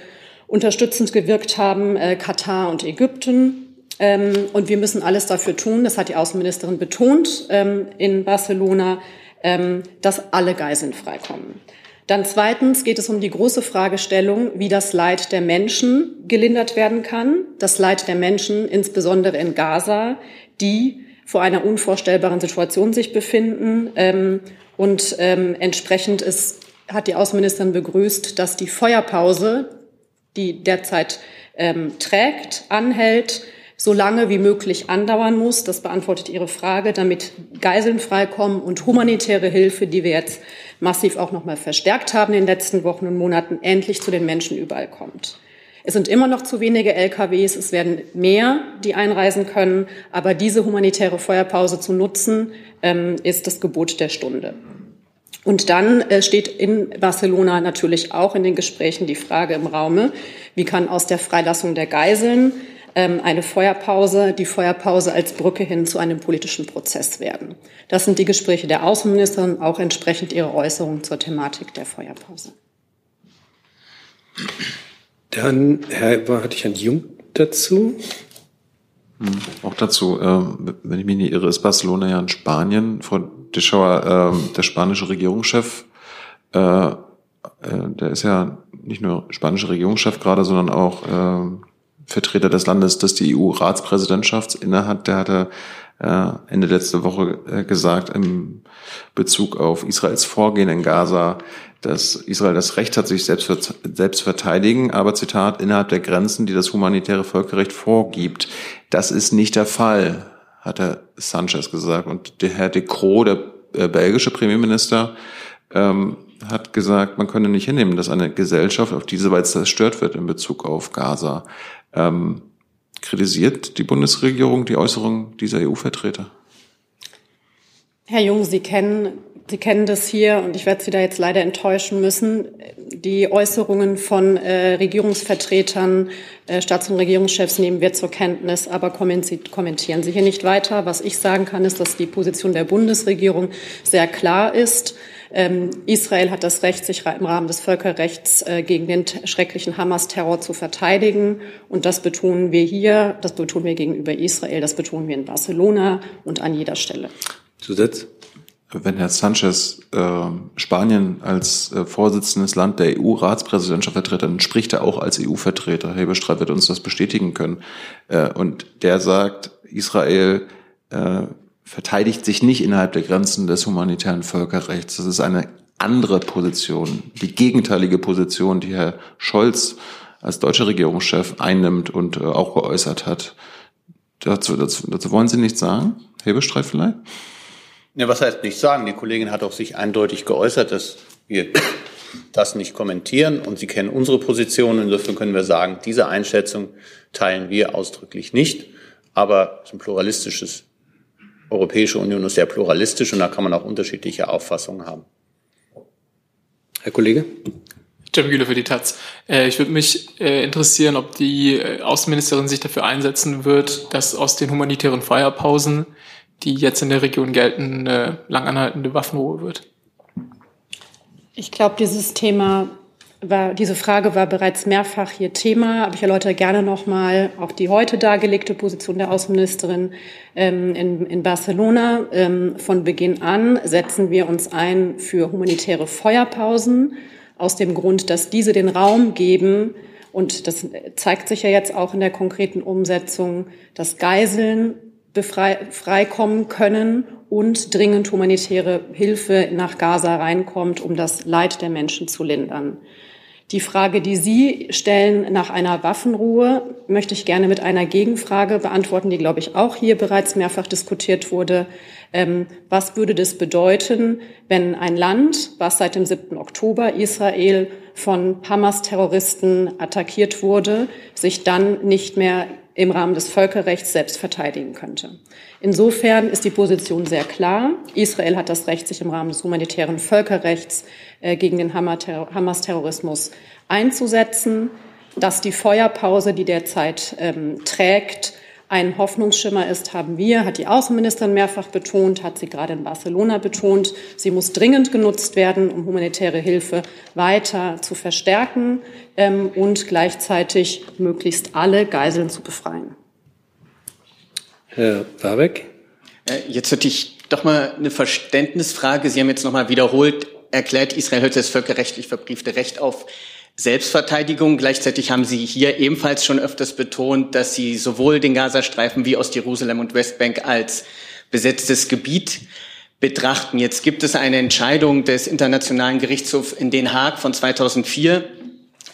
Speaker 20: unterstützend gewirkt haben, äh, Katar und Ägypten. Ähm, und wir müssen alles dafür tun, das hat die Außenministerin betont ähm, in Barcelona, ähm, dass alle Geiseln freikommen. Dann zweitens geht es um die große Fragestellung, wie das Leid der Menschen gelindert werden kann. Das Leid der Menschen, insbesondere in Gaza, die vor einer unvorstellbaren Situation sich befinden. Ähm, und ähm, entsprechend ist, hat die Außenministerin begrüßt, dass die Feuerpause, die derzeit ähm, trägt, anhält, so lange wie möglich andauern muss. Das beantwortet Ihre Frage, damit Geiseln freikommen und humanitäre Hilfe, die wir jetzt massiv auch noch mal verstärkt haben in den letzten Wochen und Monaten, endlich zu den Menschen überall kommt. Es sind immer noch zu wenige LKWs, es werden mehr, die einreisen können, aber diese humanitäre Feuerpause zu nutzen, ähm, ist das Gebot der Stunde. Und dann äh, steht in Barcelona natürlich auch in den Gesprächen die Frage im Raume, wie kann aus der Freilassung der Geiseln ähm, eine Feuerpause, die Feuerpause als Brücke hin zu einem politischen Prozess werden. Das sind die Gespräche der Außenministerin, auch entsprechend ihre Äußerungen zur Thematik der Feuerpause.
Speaker 1: Dann, Herr, hatte ich Herrn Jung dazu?
Speaker 8: Hm, auch dazu, ähm, wenn ich mich nicht irre, ist Barcelona ja in Spanien. Frau Deschauer, äh, der spanische Regierungschef, äh, äh, der ist ja nicht nur spanischer Regierungschef gerade, sondern auch äh, Vertreter des Landes, das die EU-Ratspräsidentschaft innehat. Der hatte äh, Ende letzte Woche äh, gesagt im Bezug auf Israels Vorgehen in Gaza, dass Israel das Recht hat, sich selbst, selbst verteidigen, aber Zitat, innerhalb der Grenzen, die das humanitäre Völkerrecht vorgibt. Das ist nicht der Fall, hat Herr Sanchez gesagt. Und der Herr de Croo, der äh, belgische Premierminister, ähm, hat gesagt, man könne nicht hinnehmen, dass eine Gesellschaft auf diese Weise zerstört wird in Bezug auf Gaza. Ähm, kritisiert die Bundesregierung die Äußerung dieser EU-Vertreter?
Speaker 20: Herr Jung, Sie kennen Sie kennen das hier und ich werde Sie da jetzt leider enttäuschen müssen. Die Äußerungen von äh, Regierungsvertretern, äh, Staats- und Regierungschefs nehmen wir zur Kenntnis, aber kommentieren Sie hier nicht weiter. Was ich sagen kann, ist, dass die Position der Bundesregierung sehr klar ist. Ähm, Israel hat das Recht, sich im Rahmen des Völkerrechts äh, gegen den schrecklichen Hamas-Terror zu verteidigen. Und das betonen wir hier, das betonen wir gegenüber Israel, das betonen wir in Barcelona und an jeder Stelle.
Speaker 1: Zusatz?
Speaker 8: Wenn Herr Sanchez äh, Spanien als äh, vorsitzendes Land der EU-Ratspräsidentschaft vertritt, dann spricht er auch als EU-Vertreter. Herr Bestreit wird uns das bestätigen können. Äh, und der sagt, Israel äh, verteidigt sich nicht innerhalb der Grenzen des humanitären Völkerrechts. Das ist eine andere Position, die gegenteilige Position, die Herr Scholz als deutscher Regierungschef einnimmt und äh, auch geäußert hat. Dazu, dazu, dazu wollen Sie nichts sagen? Hebestreit vielleicht?
Speaker 3: Ja, was heißt nicht sagen? Die Kollegin hat auch sich eindeutig geäußert, dass wir das nicht kommentieren und Sie kennen unsere Position. Insofern können wir sagen, diese Einschätzung teilen wir ausdrücklich nicht. Aber es ist ein pluralistisches, Europäische Union ist sehr pluralistisch und da kann man auch unterschiedliche Auffassungen haben.
Speaker 1: Herr Kollege?
Speaker 22: Cem Güle für die Taz. Äh, ich würde mich äh, interessieren, ob die äh, Außenministerin sich dafür einsetzen wird, dass aus den humanitären Feuerpausen, die jetzt in der Region gelten, eine langanhaltende Waffenruhe wird.
Speaker 20: Ich glaube, dieses Thema war, diese Frage war bereits mehrfach hier Thema, aber ich erläutere gerne nochmal auch die heute dargelegte Position der Außenministerin ähm, in, in Barcelona. Ähm, von Beginn an setzen wir uns ein für humanitäre Feuerpausen aus dem Grund, dass diese den Raum geben, und das zeigt sich ja jetzt auch in der konkreten Umsetzung, dass Geiseln freikommen können und dringend humanitäre Hilfe nach Gaza reinkommt, um das Leid der Menschen zu lindern. Die Frage, die Sie stellen nach einer Waffenruhe, möchte ich gerne mit einer Gegenfrage beantworten, die, glaube ich, auch hier bereits mehrfach diskutiert wurde. Ähm, was würde das bedeuten, wenn ein Land, was seit dem 7. Oktober Israel von Hamas-Terroristen attackiert wurde, sich dann nicht mehr im Rahmen des Völkerrechts selbst verteidigen könnte. Insofern ist die Position sehr klar. Israel hat das Recht, sich im Rahmen des humanitären Völkerrechts äh, gegen den Hamas-Terrorismus einzusetzen. Dass die Feuerpause, die derzeit ähm, trägt, ein Hoffnungsschimmer ist, haben wir, hat die Außenministerin mehrfach betont, hat sie gerade in Barcelona betont. Sie muss dringend genutzt werden, um humanitäre Hilfe weiter zu verstärken ähm, und gleichzeitig möglichst alle Geiseln zu befreien.
Speaker 1: Herr Warbeck?
Speaker 23: Äh, jetzt hätte ich doch mal eine Verständnisfrage. Sie haben jetzt noch mal wiederholt erklärt, Israel hört das völkerrechtlich verbriefte Recht auf Selbstverteidigung. Gleichzeitig haben Sie hier ebenfalls schon öfters betont, dass Sie sowohl den Gazastreifen wie Ostjerusalem und Westbank als besetztes Gebiet betrachten. Jetzt gibt es eine Entscheidung des Internationalen Gerichtshofs in Den Haag von 2004,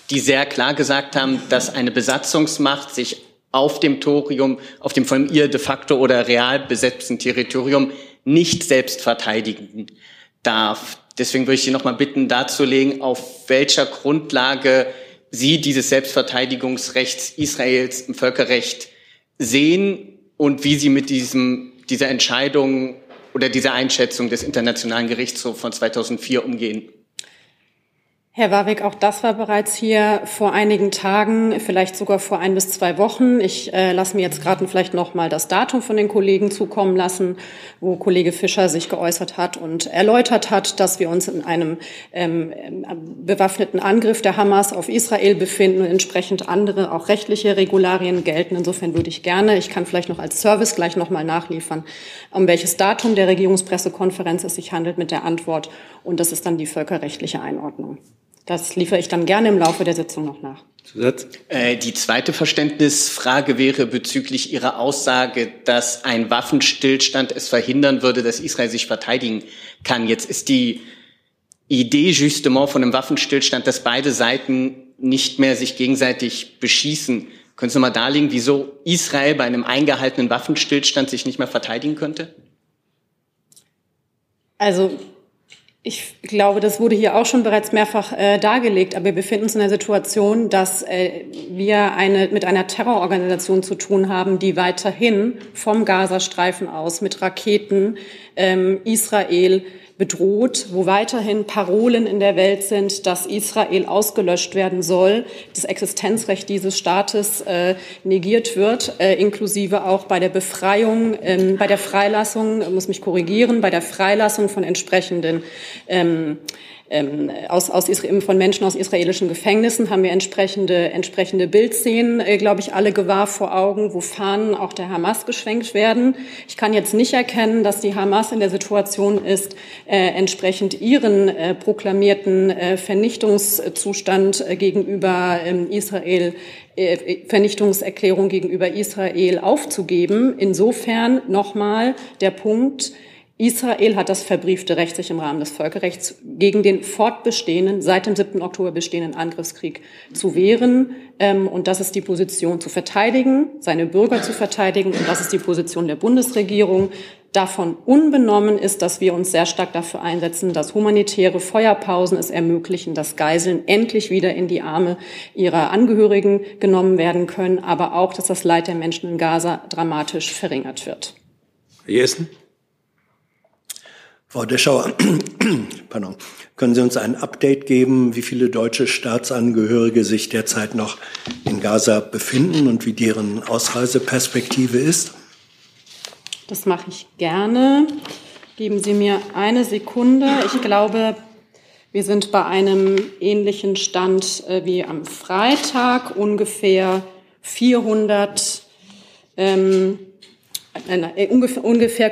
Speaker 23: die sehr klar gesagt haben, dass eine Besatzungsmacht sich auf dem Torium, auf dem von ihr de facto oder real besetzten Territorium nicht selbst verteidigen darf. Deswegen würde ich Sie noch mal bitten, darzulegen, auf welcher Grundlage Sie dieses Selbstverteidigungsrecht Israels im Völkerrecht sehen und wie Sie mit diesem, dieser Entscheidung oder dieser Einschätzung des Internationalen Gerichtshofs von 2004 umgehen.
Speaker 20: Herr Warwick, auch das war bereits hier vor einigen Tagen, vielleicht sogar vor ein bis zwei Wochen. Ich äh, lasse mir jetzt gerade vielleicht noch mal das Datum von den Kollegen zukommen lassen, wo Kollege Fischer sich geäußert hat und erläutert hat, dass wir uns in einem ähm, bewaffneten Angriff der Hamas auf Israel befinden und entsprechend andere auch rechtliche Regularien gelten. Insofern würde ich gerne, ich kann vielleicht noch als Service gleich noch mal nachliefern, um welches Datum der Regierungspressekonferenz es sich handelt mit der Antwort. Und das ist dann die völkerrechtliche Einordnung. Das liefere ich dann gerne im Laufe der Sitzung noch nach.
Speaker 23: Zusatz? Äh, die zweite Verständnisfrage wäre bezüglich Ihrer Aussage, dass ein Waffenstillstand es verhindern würde, dass Israel sich verteidigen kann. Jetzt ist die Idee justement von einem Waffenstillstand, dass beide Seiten nicht mehr sich gegenseitig beschießen. Können Sie mal darlegen, wieso Israel bei einem eingehaltenen Waffenstillstand sich nicht mehr verteidigen könnte?
Speaker 20: Also ich glaube, das wurde hier auch schon bereits mehrfach äh, dargelegt, aber wir befinden uns in der Situation, dass äh, wir eine, mit einer Terrororganisation zu tun haben, die weiterhin vom Gazastreifen aus mit Raketen ähm, Israel bedroht, wo weiterhin Parolen in der Welt sind, dass Israel ausgelöscht werden soll, das Existenzrecht dieses Staates äh, negiert wird, äh, inklusive auch bei der Befreiung, äh, bei der Freilassung, muss mich korrigieren, bei der Freilassung von entsprechenden ähm, ähm, aus, aus von Menschen aus israelischen Gefängnissen haben wir entsprechende, entsprechende Bildszenen, äh, glaube ich, alle gewahr vor Augen, wo Fahnen auch der Hamas geschwenkt werden. Ich kann jetzt nicht erkennen, dass die Hamas in der Situation ist, äh, entsprechend ihren äh, proklamierten äh, Vernichtungszustand äh, gegenüber ähm, Israel äh, Vernichtungserklärung gegenüber Israel aufzugeben. Insofern nochmal der Punkt, Israel hat das verbriefte Recht, sich im Rahmen des Völkerrechts gegen den fortbestehenden, seit dem 7. Oktober bestehenden Angriffskrieg zu wehren. Ähm, und das ist die Position zu verteidigen, seine Bürger zu verteidigen. Und das ist die Position der Bundesregierung. Davon unbenommen ist, dass wir uns sehr stark dafür einsetzen, dass humanitäre Feuerpausen es ermöglichen, dass Geiseln endlich wieder in die Arme ihrer Angehörigen genommen werden können, aber auch, dass das Leid der Menschen in Gaza dramatisch verringert wird.
Speaker 13: Herr Jessen? Frau Deschauer, pardon, können Sie uns ein Update geben, wie viele deutsche Staatsangehörige sich derzeit noch in Gaza befinden und wie deren Ausreiseperspektive ist?
Speaker 20: Das mache ich gerne. Geben Sie mir eine Sekunde. Ich glaube, wir sind bei einem ähnlichen Stand äh, wie am Freitag, ungefähr 400 ähm, äh, ungefähr, ungefähr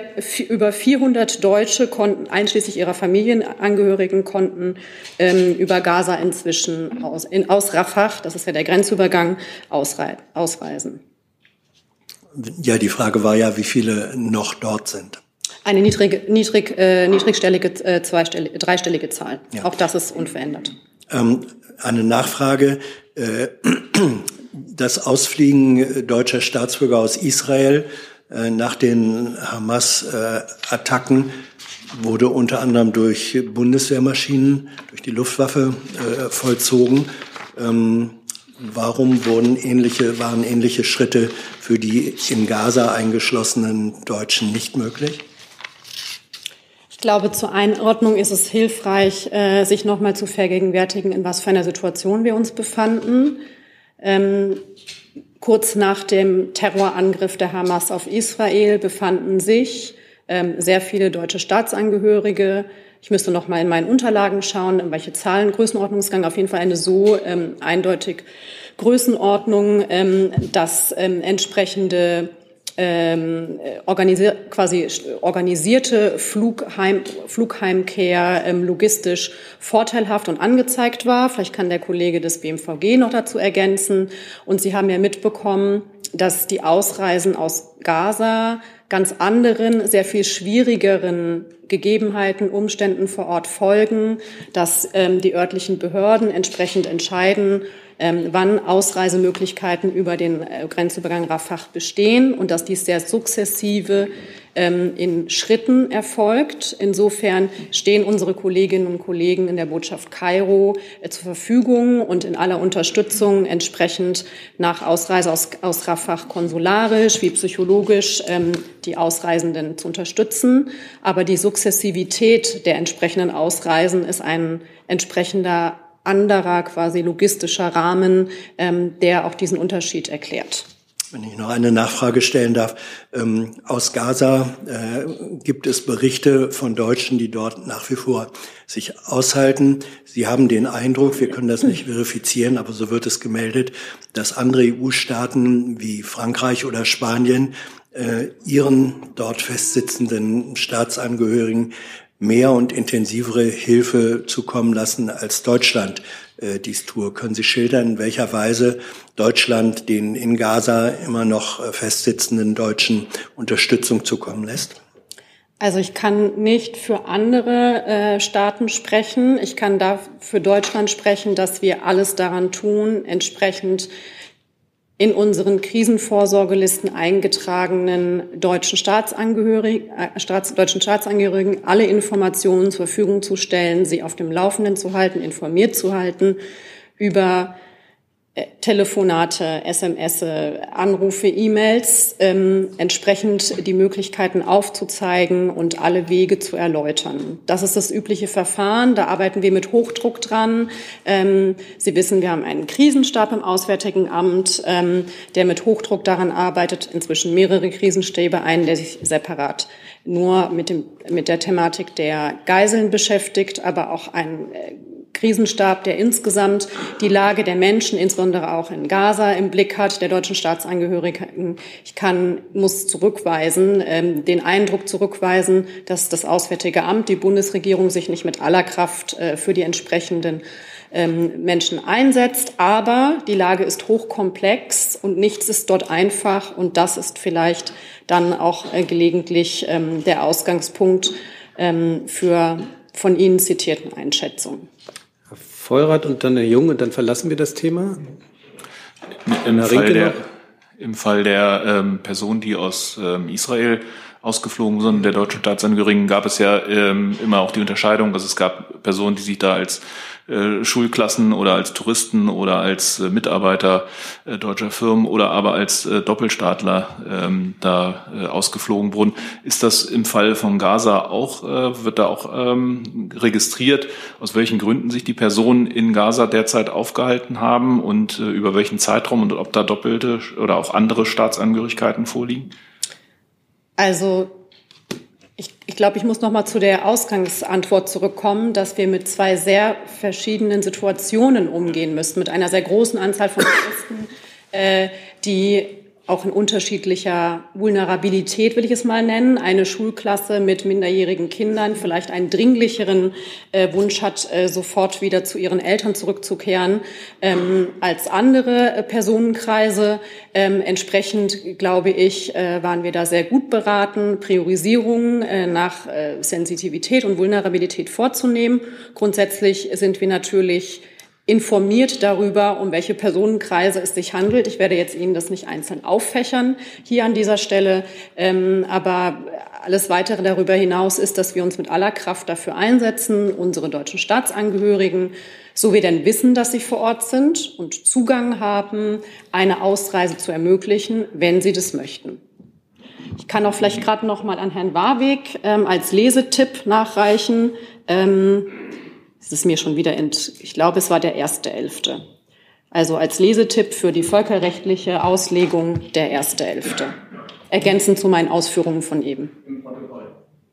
Speaker 20: über 400 Deutsche konnten, einschließlich ihrer Familienangehörigen, konnten ähm, über Gaza inzwischen aus, in, aus Rafah, das ist ja der Grenzübergang, ausrei ausreisen.
Speaker 13: Ja, die Frage war ja, wie viele noch dort sind.
Speaker 20: Eine niedrig, niedrig, äh, niedrigstellige, äh, zweistellige, dreistellige Zahl. Ja. Auch das ist unverändert.
Speaker 13: Ähm, eine Nachfrage. Äh, das Ausfliegen deutscher Staatsbürger aus Israel äh, nach den Hamas-Attacken wurde unter anderem durch Bundeswehrmaschinen, durch die Luftwaffe äh, vollzogen. Ähm, warum wurden ähnliche, waren ähnliche Schritte für die in Gaza eingeschlossenen Deutschen nicht möglich?
Speaker 20: Ich glaube, zur Einordnung ist es hilfreich, äh, sich nochmal zu vergegenwärtigen, in was für einer Situation wir uns befanden. Kurz nach dem Terrorangriff der Hamas auf Israel befanden sich ähm, sehr viele deutsche Staatsangehörige. Ich müsste noch mal in meinen Unterlagen schauen, in welche Zahlen, Größenordnungsgang, auf jeden Fall eine so ähm, eindeutig Größenordnung, ähm, dass ähm, entsprechende ähm, organisier quasi organisierte Flugheim, Flugheimkehr ähm, logistisch vorteilhaft und angezeigt war. Vielleicht kann der Kollege des BMVG noch dazu ergänzen. Und Sie haben ja mitbekommen, dass die Ausreisen aus Gaza ganz anderen, sehr viel schwierigeren Gegebenheiten, Umständen vor Ort folgen, dass ähm, die örtlichen Behörden entsprechend entscheiden, wann Ausreisemöglichkeiten über den äh, Grenzübergang Rafah bestehen und dass dies sehr sukzessive ähm, in Schritten erfolgt. Insofern stehen unsere Kolleginnen und Kollegen in der Botschaft Kairo äh, zur Verfügung und in aller Unterstützung entsprechend nach Ausreise aus, aus Rafah konsularisch wie psychologisch ähm, die Ausreisenden zu unterstützen. Aber die Sukzessivität der entsprechenden Ausreisen ist ein entsprechender anderer quasi logistischer Rahmen, ähm, der auch diesen Unterschied erklärt.
Speaker 13: Wenn ich noch eine Nachfrage stellen darf. Ähm, aus Gaza äh, gibt es Berichte von Deutschen, die dort nach wie vor sich aushalten. Sie haben den Eindruck, wir können das nicht verifizieren, aber so wird es gemeldet, dass andere EU-Staaten wie Frankreich oder Spanien äh, ihren dort festsitzenden Staatsangehörigen mehr und intensivere Hilfe zukommen lassen, als Deutschland äh, dies tue. Können Sie schildern, in welcher Weise Deutschland den in Gaza immer noch äh, festsitzenden Deutschen Unterstützung zukommen lässt?
Speaker 20: Also ich kann nicht für andere äh, Staaten sprechen. Ich kann da für Deutschland sprechen, dass wir alles daran tun, entsprechend in unseren Krisenvorsorgelisten eingetragenen deutschen Staatsangehörigen, äh, Staats, deutschen Staatsangehörigen alle Informationen zur Verfügung zu stellen, sie auf dem Laufenden zu halten, informiert zu halten über Telefonate, SMS, Anrufe, E-Mails, ähm, entsprechend die Möglichkeiten aufzuzeigen und alle Wege zu erläutern. Das ist das übliche Verfahren. Da arbeiten wir mit Hochdruck dran. Ähm, Sie wissen, wir haben einen Krisenstab im Auswärtigen Amt, ähm, der mit Hochdruck daran arbeitet, inzwischen mehrere Krisenstäbe, einen, der sich separat nur mit, dem, mit der Thematik der Geiseln beschäftigt, aber auch ein äh, Krisenstab, der insgesamt die Lage der Menschen, insbesondere auch in Gaza, im Blick hat, der deutschen Staatsangehörigen. Ich kann, muss zurückweisen, ähm, den Eindruck zurückweisen, dass das Auswärtige Amt, die Bundesregierung sich nicht mit aller Kraft äh, für die entsprechenden ähm, Menschen einsetzt. Aber die Lage ist hochkomplex und nichts ist dort einfach. Und das ist vielleicht dann auch äh, gelegentlich ähm, der Ausgangspunkt ähm, für von Ihnen zitierten Einschätzungen.
Speaker 1: Feuerath und dann Herr Jung und dann verlassen wir das Thema.
Speaker 19: Im Fall der, im Fall der ähm, Person, die aus ähm, Israel ausgeflogen sind, der deutschen Staatsangehörigen, gab es ja ähm, immer auch die Unterscheidung, dass es gab Personen, die sich da als äh, Schulklassen oder als Touristen oder als äh, Mitarbeiter äh, deutscher Firmen oder aber als Doppelstaatler ähm, da ausgeflogen wurden. Ist das im Fall von Gaza auch, wird da auch ähm, registriert, aus welchen Gründen sich die Personen in Gaza derzeit aufgehalten haben und über welchen Zeitraum und ob da doppelte oder auch andere Staatsangehörigkeiten vorliegen?
Speaker 20: Also ich, glaube, ich muss noch mal zu der Ausgangsantwort zurückkommen, dass wir mit zwei sehr verschiedenen Situationen umgehen müssen, mit einer sehr großen Anzahl von Christen, äh, die auch in unterschiedlicher Vulnerabilität, will ich es mal nennen. Eine Schulklasse mit minderjährigen Kindern vielleicht einen dringlicheren äh, Wunsch hat, äh, sofort wieder zu ihren Eltern zurückzukehren ähm, als andere äh, Personenkreise. Ähm, entsprechend, glaube ich, äh, waren wir da sehr gut beraten, Priorisierungen äh, nach äh, Sensitivität und Vulnerabilität vorzunehmen. Grundsätzlich sind wir natürlich informiert darüber, um welche Personenkreise es sich handelt. Ich werde jetzt Ihnen das nicht einzeln auffächern hier an dieser Stelle, ähm, aber alles Weitere darüber hinaus ist, dass wir uns mit aller Kraft dafür einsetzen, unsere deutschen Staatsangehörigen, so wir denn wissen, dass sie vor Ort sind und Zugang haben, eine Ausreise zu ermöglichen, wenn sie das möchten. Ich kann auch vielleicht gerade noch mal an Herrn Warweg ähm, als Lesetipp nachreichen. Ähm, es ist mir schon wieder ent, ich glaube, es war der erste Elfte. Also als Lesetipp für die völkerrechtliche Auslegung der erste Elfte. Ergänzend zu meinen Ausführungen von eben. Im Protokoll.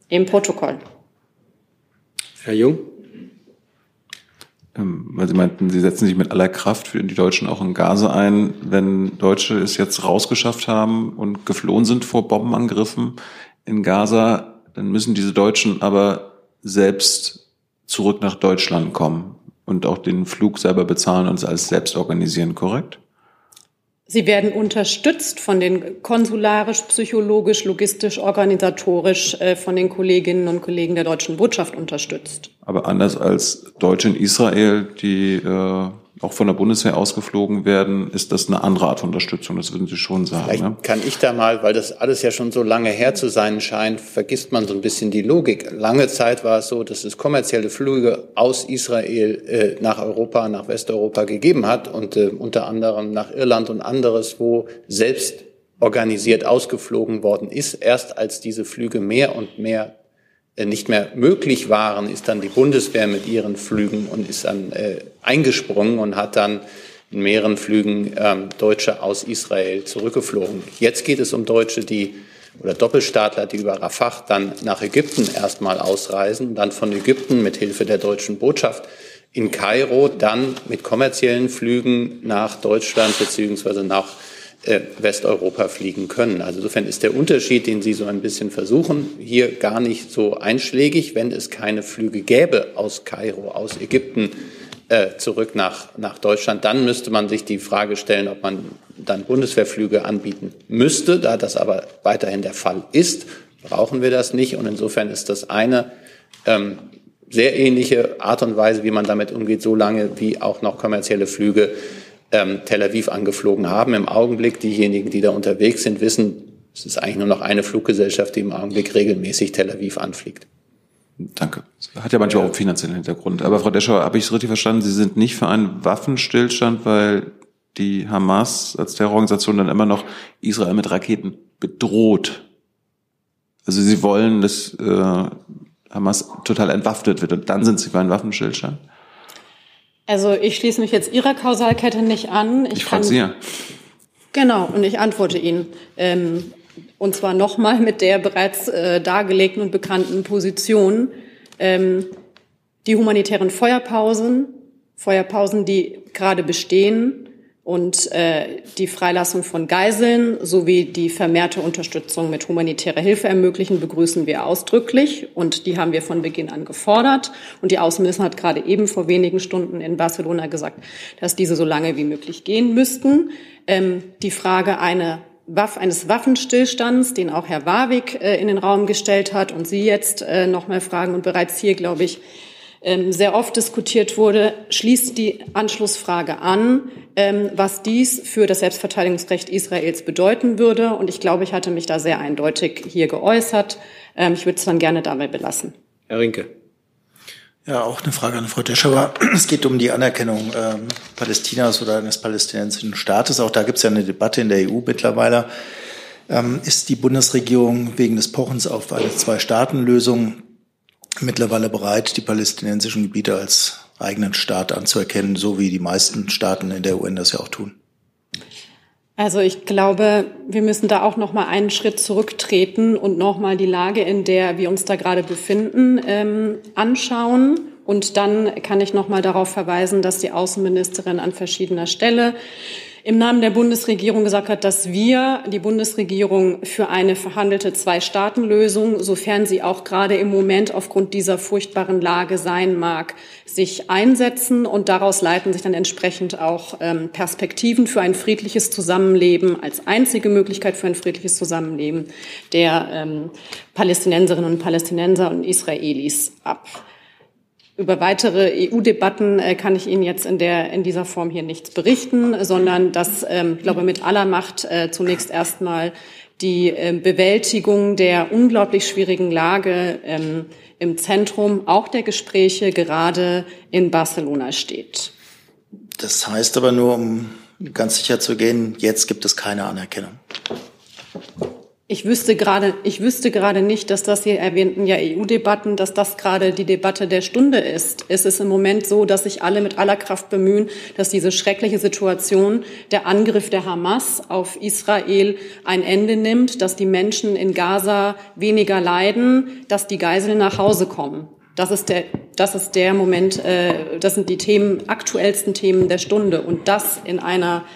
Speaker 20: Im Protokoll.
Speaker 1: Herr Jung?
Speaker 8: Ähm, weil Sie meinten, Sie setzen sich mit aller Kraft für die Deutschen auch in Gaza ein. Wenn Deutsche es jetzt rausgeschafft haben und geflohen sind vor Bombenangriffen in Gaza, dann müssen diese Deutschen aber selbst zurück nach Deutschland kommen und auch den Flug selber bezahlen und es alles selbst organisieren, korrekt?
Speaker 20: Sie werden unterstützt von den konsularisch, psychologisch, logistisch, organisatorisch äh, von den Kolleginnen und Kollegen der deutschen Botschaft unterstützt.
Speaker 8: Aber anders als Deutsche in Israel, die äh, auch von der Bundeswehr ausgeflogen werden, ist das eine andere Art Unterstützung. Das würden Sie schon sagen.
Speaker 3: Vielleicht
Speaker 8: ne?
Speaker 3: kann ich da mal, weil das alles ja schon so lange her zu sein scheint, vergisst man so ein bisschen die Logik. Lange Zeit war es so, dass es kommerzielle Flüge aus Israel äh, nach Europa, nach Westeuropa gegeben hat und äh, unter anderem nach Irland und anderes, wo selbst organisiert ausgeflogen worden ist. Erst als diese Flüge mehr und mehr nicht mehr möglich waren, ist dann die Bundeswehr mit ihren Flügen und ist dann äh, eingesprungen und hat dann in mehreren Flügen ähm, Deutsche aus Israel zurückgeflogen. Jetzt geht es um Deutsche, die oder Doppelstaatler, die über Rafah dann nach Ägypten erstmal ausreisen, dann von Ägypten mit Hilfe der deutschen Botschaft in Kairo, dann mit kommerziellen Flügen nach Deutschland beziehungsweise nach äh, Westeuropa fliegen können. Also insofern ist der Unterschied, den Sie so ein bisschen versuchen, hier gar nicht so einschlägig, wenn es keine Flüge gäbe aus Kairo, aus Ägypten äh, zurück nach, nach Deutschland. Dann müsste man sich die Frage stellen, ob man dann Bundeswehrflüge anbieten müsste. Da das aber weiterhin der Fall ist, brauchen wir das nicht. Und insofern ist das eine ähm, sehr ähnliche Art und Weise, wie man damit umgeht, so lange wie auch noch kommerzielle Flüge ähm, Tel Aviv angeflogen haben. Im Augenblick, diejenigen, die da unterwegs sind, wissen, es ist eigentlich nur noch eine Fluggesellschaft, die im Augenblick regelmäßig Tel Aviv anfliegt.
Speaker 8: Danke. Das hat ja manchmal auch einen finanziellen Hintergrund. Aber Frau Deschauer, habe ich es richtig verstanden? Sie sind nicht für einen Waffenstillstand, weil die Hamas als Terrororganisation dann immer noch Israel mit Raketen bedroht. Also Sie wollen, dass äh, Hamas total entwaffnet wird und dann sind Sie für einen Waffenstillstand?
Speaker 20: Also ich schließe mich jetzt Ihrer Kausalkette nicht an.
Speaker 8: Ich, ich frage Sie ja.
Speaker 20: Genau, und ich antworte Ihnen. Ähm, und zwar nochmal mit der bereits äh, dargelegten und bekannten Position. Ähm, die humanitären Feuerpausen, Feuerpausen, die gerade bestehen, Und äh, die Freilassung von Geiseln sowie die vermehrte Unterstützung mit humanitärer Hilfe ermöglichen, begrüßen wir ausdrücklich. Und die haben wir von Beginn an gefordert. Und die Außenministerin hat gerade eben vor wenigen Stunden in Barcelona gesagt, dass diese so lange wie möglich gehen müssten. Ähm, die Frage eine Waff, eines Waffenstillstands, den auch Herr Warwick äh, in den Raum gestellt hat und Sie jetzt äh, noch mal fragen und bereits hier, glaube ich, sehr oft diskutiert wurde, schließt die Anschlussfrage an, ähm, was dies für das Selbstverteidigungsrecht Israels bedeuten würde. Und ich glaube, ich hatte mich da sehr eindeutig hier geäußert. Ähm, ich würde es dann gerne dabei belassen.
Speaker 1: Herr Rinke.
Speaker 4: Ja, auch eine Frage an Frau Deschauer. Es geht um die Anerkennung ähm, Palästinas oder eines palästinensischen Staates. Auch da gibt es ja eine Debatte in der EU mittlerweile. Ähm, ist die Bundesregierung wegen des Pochens auf eine Zwei-Staaten-Lösung mittlerweile bereit, die palästinensischen Gebiete als eigenen Staat anzuerkennen, so wie die meisten Staaten in der UN das ja auch tun?
Speaker 20: Also ich glaube, wir müssen da auch noch mal einen Schritt zurücktreten und noch mal die Lage, in der wir uns da gerade befinden, ähm, anschauen. Und dann kann ich noch mal darauf verweisen, dass die Außenministerin an verschiedener Stelle im Namen der Bundesregierung gesagt hat, dass wir, die Bundesregierung, für eine verhandelte Zwei-Staaten-Lösung, sofern sie auch gerade im Moment aufgrund dieser furchtbaren Lage sein mag, sich einsetzen. Und daraus leiten sich dann entsprechend auch ähm, Perspektiven für ein friedliches Zusammenleben als einzige Möglichkeit für ein friedliches Zusammenleben der ähm, Palästinenserinnen und Palästinenser und Israelis ab. Über weitere EU-Debatten äh, kann ich Ihnen jetzt in, der, in dieser Form hier nichts berichten, sondern dass, ähm, ich glaube, mit aller Macht äh, zunächst erstmal die äh, Bewältigung der unglaublich schwierigen Lage ähm, im Zentrum auch der Gespräche gerade in Barcelona steht.
Speaker 4: Das heißt aber nur, um ganz sicher zu gehen, jetzt gibt es keine Anerkennung.
Speaker 20: Ich wüsste gerade, ich wüsste gerade nicht, dass das hier erwähnten ja EU-Debatten, dass das gerade die Debatte der Stunde ist. Es ist im Moment so, dass sich alle mit aller Kraft bemühen, dass diese schreckliche Situation, der Angriff der Hamas auf Israel ein Ende nimmt, dass die Menschen in Gaza weniger leiden, dass die Geiseln nach Hause kommen. Das ist der, das ist der Moment, äh, das sind die Themen, aktuellsten Themen der Stunde. Und das in einer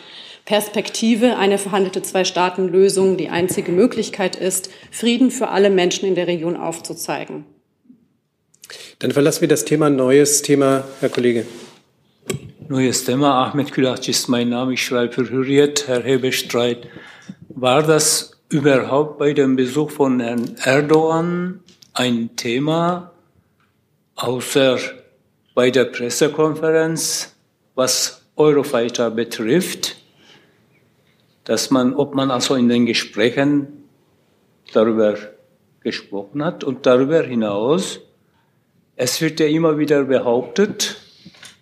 Speaker 20: Perspektive eine verhandelte Zwei-Staaten-Lösung die einzige Möglichkeit ist, Frieden für alle Menschen in der Region aufzuzeigen.
Speaker 1: Dann verlassen wir das Thema Neues Thema, Herr Kollege.
Speaker 24: Neues Thema. Ahmed Külac ist mein Name. Ich schreibe für Hürriyet, Herr Hebestreit. War das überhaupt bei dem Besuch von Herrn Erdogan ein Thema, außer bei der Pressekonferenz, was Eurofighter betrifft? Dass man, ob man also in den Gesprächen darüber gesprochen hat und darüber hinaus, es wird ja immer wieder behauptet,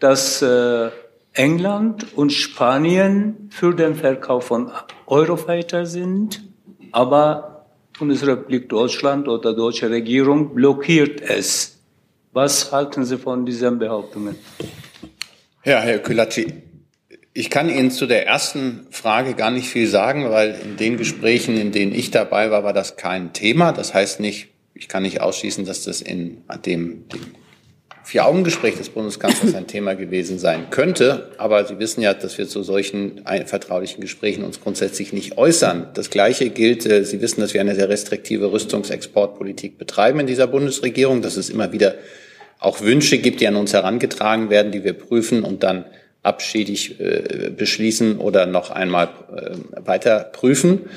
Speaker 24: dass äh, England und Spanien für den Verkauf von Eurofighter sind, aber Bundesrepublik Deutschland oder deutsche Regierung blockiert es. Was halten Sie von diesen Behauptungen?
Speaker 3: Ja, Herr Kulacci, ich kann Ihnen zu der ersten Frage gar nicht viel sagen, weil in den Gesprächen, in denen ich dabei war, war das kein Thema. Das heißt nicht, ich kann nicht ausschließen, dass das in dem, dem Vier-Augen-Gespräch des Bundeskanzlers ein Thema gewesen sein könnte. Aber Sie wissen ja, dass wir zu solchen vertraulichen Gesprächen uns grundsätzlich nicht äußern. Das Gleiche gilt, äh, Sie wissen, dass wir eine sehr restriktive Rüstungsexportpolitik betreiben in dieser Bundesregierung, dass es immer wieder auch Wünsche gibt, die an uns herangetragen werden, die wir prüfen und dann abschädig äh, beschließen oder noch einmal äh, weiter prüfen.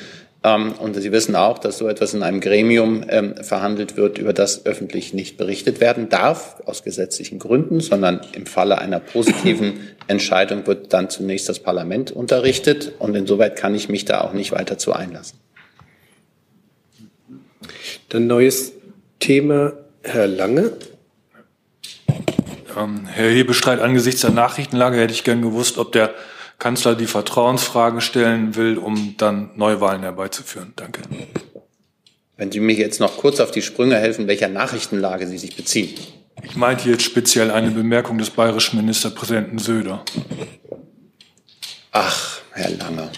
Speaker 3: Ähm, und Sie wissen auch, dass so etwas in einem Gremium ähm, verhandelt wird, über das öffentlich nicht berichtet werden darf, aus gesetzlichen Gründen, sondern im Falle einer positiven Entscheidung wird dann zunächst das Parlament unterrichtet. Und insoweit kann ich mich da auch nicht weiter zu einlassen.
Speaker 1: Dann neues Thema, Herr Lange.
Speaker 25: Ähm, Herr Hebestreit, angesichts der Nachrichtenlage hätte ich gern gewusst, ob der Kanzler die Vertrauensfrage stellen will, um dann Neuwahlen herbeizuführen. Danke.
Speaker 3: Wenn Sie mir jetzt noch kurz auf die Sprünge helfen, welcher Nachrichtenlage Sie sich beziehen.
Speaker 25: Ich meinte jetzt speziell eine Bemerkung des bayerischen Ministerpräsidenten Söder.
Speaker 3: Ach, Herr Lange.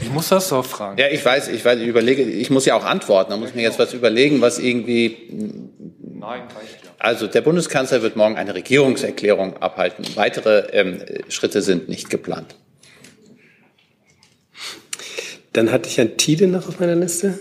Speaker 25: Ich muss das doch fragen.
Speaker 3: Ja, ich weiß, ich weiß, ich überlege, ich muss ja auch antworten. Da muss ich mir jetzt was überlegen, was irgendwie Nein, reicht ja. Also der Bundeskanzler wird morgen eine Regierungserklärung abhalten. Weitere ähm, Schritte sind nicht geplant.
Speaker 1: Dann hatte ich Herrn Tiede noch auf meiner Liste.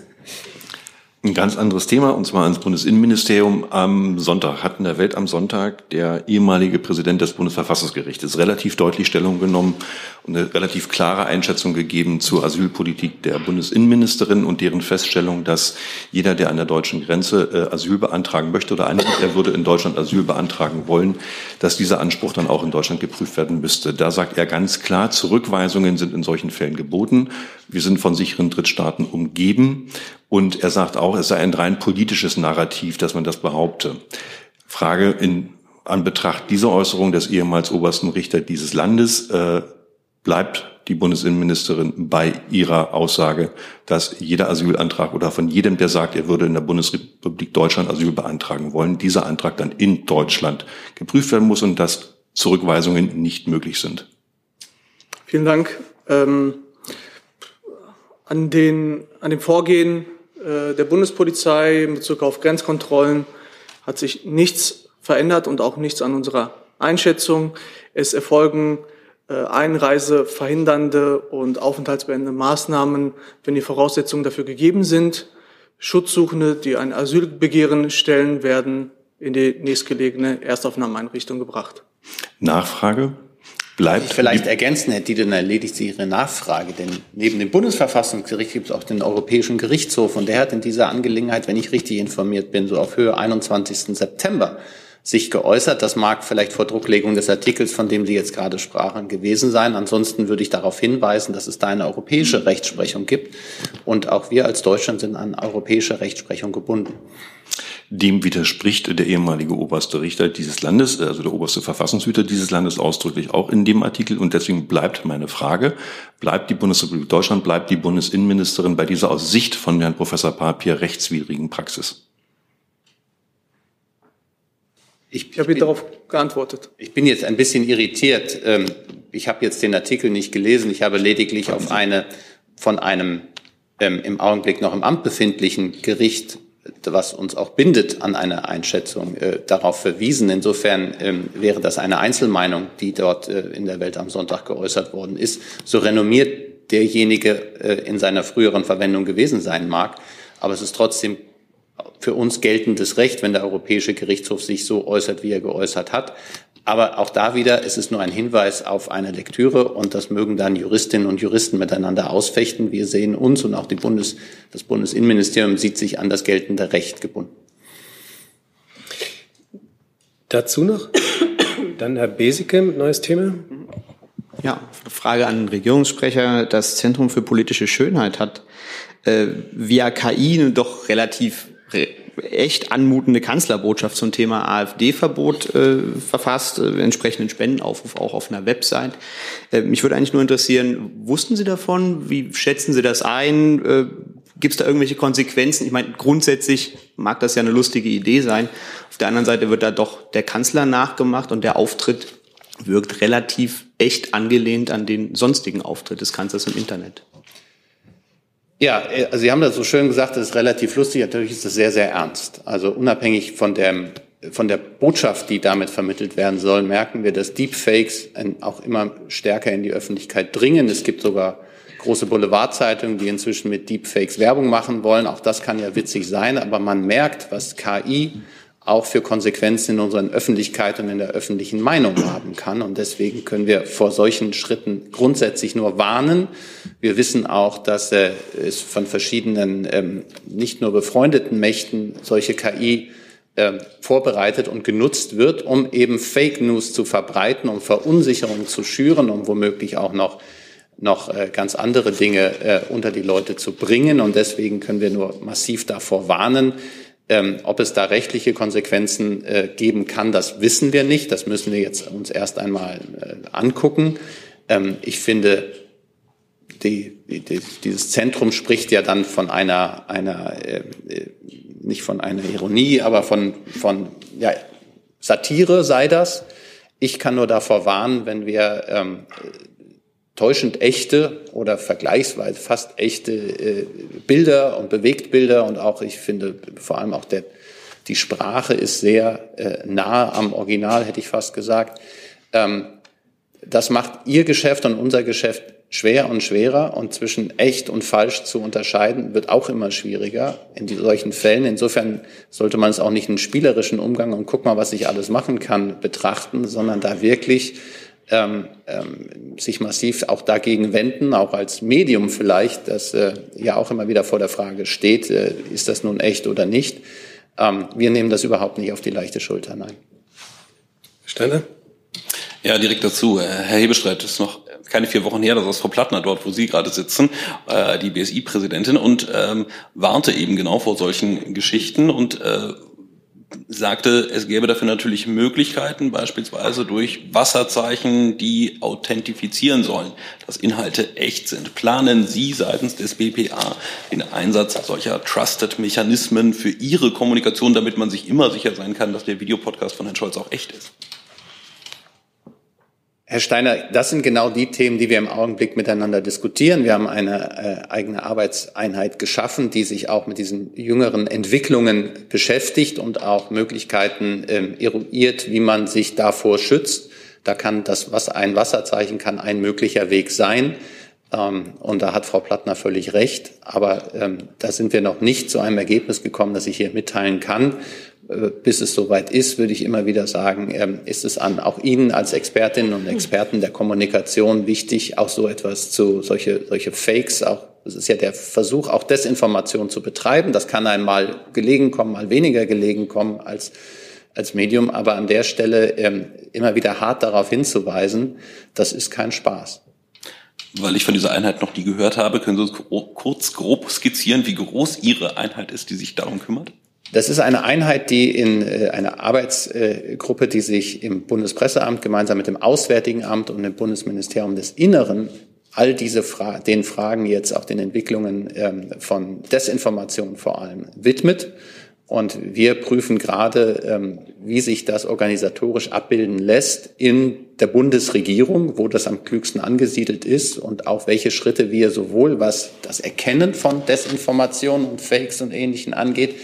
Speaker 26: Ein ganz anderes Thema, und zwar ans Bundesinnenministerium. Am Sonntag hat in der Welt am Sonntag der ehemalige Präsident des Bundesverfassungsgerichtes relativ deutlich Stellung genommen und eine relativ klare Einschätzung gegeben zur Asylpolitik der Bundesinnenministerin und deren Feststellung, dass jeder, der an der deutschen Grenze äh, Asyl beantragen möchte oder annimmt, er würde in Deutschland Asyl beantragen wollen, dass dieser Anspruch dann auch in Deutschland geprüft werden müsste. Da sagt er ganz klar, Zurückweisungen sind in solchen Fällen geboten. Wir sind von sicheren Drittstaaten umgeben. Und er sagt auch, es sei ein rein politisches Narrativ, dass man das behaupte. Frage in Anbetracht dieser Äußerung des ehemals obersten Richter dieses Landes, äh, bleibt die Bundesinnenministerin bei ihrer Aussage, dass jeder Asylantrag oder von jedem, der sagt, er würde in der Bundesrepublik Deutschland Asyl beantragen wollen, dieser Antrag dann in Deutschland geprüft werden muss und dass Zurückweisungen nicht möglich sind.
Speaker 27: Vielen Dank. Ähm, an, den, an dem Vorgehen der Bundespolizei in Bezug auf Grenzkontrollen hat sich nichts verändert und auch nichts an unserer Einschätzung. Es erfolgen äh, einreiseverhindernde und aufenthaltsbeendende Maßnahmen, wenn die Voraussetzungen dafür gegeben sind. Schutzsuchende, die ein Asylbegehren stellen, werden in die nächstgelegene Erstaufnahmeeinrichtung gebracht.
Speaker 26: Nachfrage bleibt.
Speaker 3: Vielleicht ergänzen, Herr Dieden, erledigt Sie Ihre Nachfrage. Denn neben dem Bundesverfassungsgericht gibt es auch den Europäischen Gerichtshof. Und der hat in dieser Angelegenheit, wenn ich richtig informiert bin, so auf Höhe 21. September sich geäußert. Das mag vielleicht vor Drucklegung des Artikels, von dem Sie jetzt gerade sprachen, gewesen sein. Ansonsten würde ich darauf hinweisen, dass es da eine europäische Rechtsprechung gibt. Und auch wir als Deutschland sind an europäische Rechtsprechung gebunden.
Speaker 26: Dem widerspricht der ehemalige oberste Richter dieses Landes, also der oberste Verfassungshüter dieses Landes ausdrücklich auch in dem Artikel. Und deswegen bleibt meine Frage, bleibt die Bundesrepublik Deutschland, bleibt die Bundesinnenministerin bei dieser aus Sicht von Herrn Professor Papier rechtswidrigen Praxis?
Speaker 27: Ich, ich habe darauf geantwortet.
Speaker 3: Ich bin jetzt ein bisschen irritiert. Ähm, ich habe jetzt den Artikel nicht gelesen. Ich habe lediglich auf eine von einem ähm, im Augenblick noch im Amt befindlichen Gericht was uns auch bindet an eine Einschätzung, äh, darauf verwiesen. Insofern ähm, wäre das eine Einzelmeinung, die dort äh, in der Welt am Sonntag geäußert worden ist. So renommiert derjenige äh, in seiner früheren Verwendung gewesen sein mag, aber es ist trotzdem für uns geltendes Recht, wenn der Europäische Gerichtshof sich so äußert, wie er geäußert hat. Aber auch da wieder, es ist nur ein Hinweis auf eine Lektüre und das mögen dann Juristinnen und Juristen miteinander ausfechten. Wir sehen uns und auch die Bundes, das Bundesinnenministerium sieht sich an das geltende Recht gebunden.
Speaker 1: Dazu noch? Dann Herr Beseke, neues Thema.
Speaker 28: Ja, Frage an den Regierungssprecher. Das Zentrum für politische Schönheit hat äh, via KI doch relativ echt anmutende Kanzlerbotschaft zum Thema AfD-Verbot äh, verfasst, äh, entsprechenden Spendenaufruf auch auf einer Website. Äh, mich würde eigentlich nur interessieren, wussten Sie davon? Wie schätzen Sie das ein? Äh, Gibt es da irgendwelche Konsequenzen? Ich meine, grundsätzlich mag das ja eine lustige Idee sein. Auf der anderen Seite wird da doch der Kanzler nachgemacht und der Auftritt wirkt relativ echt angelehnt an den sonstigen Auftritt des Kanzlers im Internet.
Speaker 3: Ja, also Sie haben das so schön gesagt, das ist relativ lustig. Natürlich ist das sehr, sehr ernst. Also unabhängig von der, von der Botschaft, die damit vermittelt werden soll, merken wir, dass Deepfakes auch immer stärker in die Öffentlichkeit dringen. Es gibt sogar große Boulevardzeitungen, die inzwischen mit Deepfakes Werbung machen wollen. Auch das kann ja witzig sein, aber man merkt, was KI auch für Konsequenzen in unseren Öffentlichkeit und in der öffentlichen Meinung haben kann. Und deswegen können wir vor solchen Schritten grundsätzlich nur warnen. Wir wissen auch, dass äh, es von verschiedenen, ähm, nicht nur befreundeten Mächten solche KI äh, vorbereitet und genutzt wird, um eben Fake News zu verbreiten, um Verunsicherung zu schüren, um womöglich auch noch noch äh, ganz andere Dinge äh, unter die Leute zu bringen. Und deswegen können wir nur massiv davor warnen, ähm, ob es da rechtliche Konsequenzen äh, geben kann, das wissen wir nicht. Das müssen wir jetzt uns erst einmal äh, angucken. Ähm, ich finde, die, die, dieses Zentrum spricht ja dann von einer, einer äh, nicht von einer Ironie, aber von, von ja, Satire sei das. Ich kann nur davor warnen, wenn wir ähm, täuschend echte oder vergleichsweise fast echte äh, Bilder und Bewegtbilder und auch, ich finde, vor allem auch der Die Sprache ist sehr äh, nahe am Original, hätte ich fast gesagt. Ähm, das macht Ihr Geschäft und unser Geschäft schwer und schwerer und zwischen echt und falsch zu unterscheiden wird auch immer schwieriger in solchen Fällen. Insofern sollte man es auch nicht einen spielerischen Umgang und guck mal, was ich alles machen kann betrachten, sondern da wirklich ähm, ähm, sich massiv auch dagegen wenden, auch als Medium vielleicht, das äh, ja auch immer wieder vor der Frage steht, äh, ist das nun echt oder nicht. Ähm, wir nehmen das überhaupt nicht auf die leichte Schulter, nein.
Speaker 1: Steiner?
Speaker 17: Ja, direkt dazu. Äh, Herr Hebestreit, ist noch keine vier Wochen her, dass ist Frau Plattner dort, wo Sie gerade sitzen, äh, die BSI-Präsidentin, und ähm, warnte eben genau vor solchen Geschichten und äh, sagte, es gäbe dafür natürlich Möglichkeiten, beispielsweise durch Wasserzeichen, die authentifizieren sollen, dass Inhalte echt sind. Planen Sie seitens des BPA den Einsatz solcher Trusted-Mechanismen für Ihre Kommunikation, damit man sich immer sicher sein kann, dass der Videopodcast von Herrn Scholz auch echt ist?
Speaker 3: Herr Steiner, das sind genau die Themen, die wir im Augenblick miteinander diskutieren. Wir haben eine äh, eigene Arbeitseinheit geschaffen, die sich auch mit diesen jüngeren Entwicklungen beschäftigt und auch Möglichkeiten ähm, eruiert, wie man sich davor schützt. Da kann das, was ein Wasserzeichen kann, ein möglicher Weg sein. Ähm, und da hat Frau Plattner völlig recht. Aber ähm, da sind wir noch nicht zu einem Ergebnis gekommen, das ich hier mitteilen kann. Äh, bis es soweit ist, würde ich immer wieder sagen, ähm, ist es an auch Ihnen als Expertinnen und Experten der Kommunikation wichtig, auch so etwas zu, solche, solche Fakes, auch, es ist ja der Versuch, auch Desinformation zu betreiben. Das kann einmal gelegen kommen, mal weniger gelegen kommen als, als Medium. Aber an der Stelle ähm, immer wieder hart darauf hinzuweisen, das ist kein Spaß.
Speaker 17: Weil ich von dieser Einheit noch nie gehört habe, können Sie uns kurz grob skizzieren, wie groß Ihre Einheit ist, die sich darum kümmert?
Speaker 3: Das ist eine Einheit, die in äh, einer Arbeitsgruppe, die sich im Bundespresseamt gemeinsam mit dem Auswärtigen Amt und dem Bundesministerium des Inneren all diese Fra den Fragen jetzt auch den Entwicklungen ähm, von Desinformation vor allem widmet. Und wir prüfen gerade, ähm, wie sich das organisatorisch abbilden lässt in der Bundesregierung, wo das am klügsten angesiedelt ist und auch welche Schritte wir sowohl was das Erkennen von Desinformation und Fakes und Ähnlichen angeht,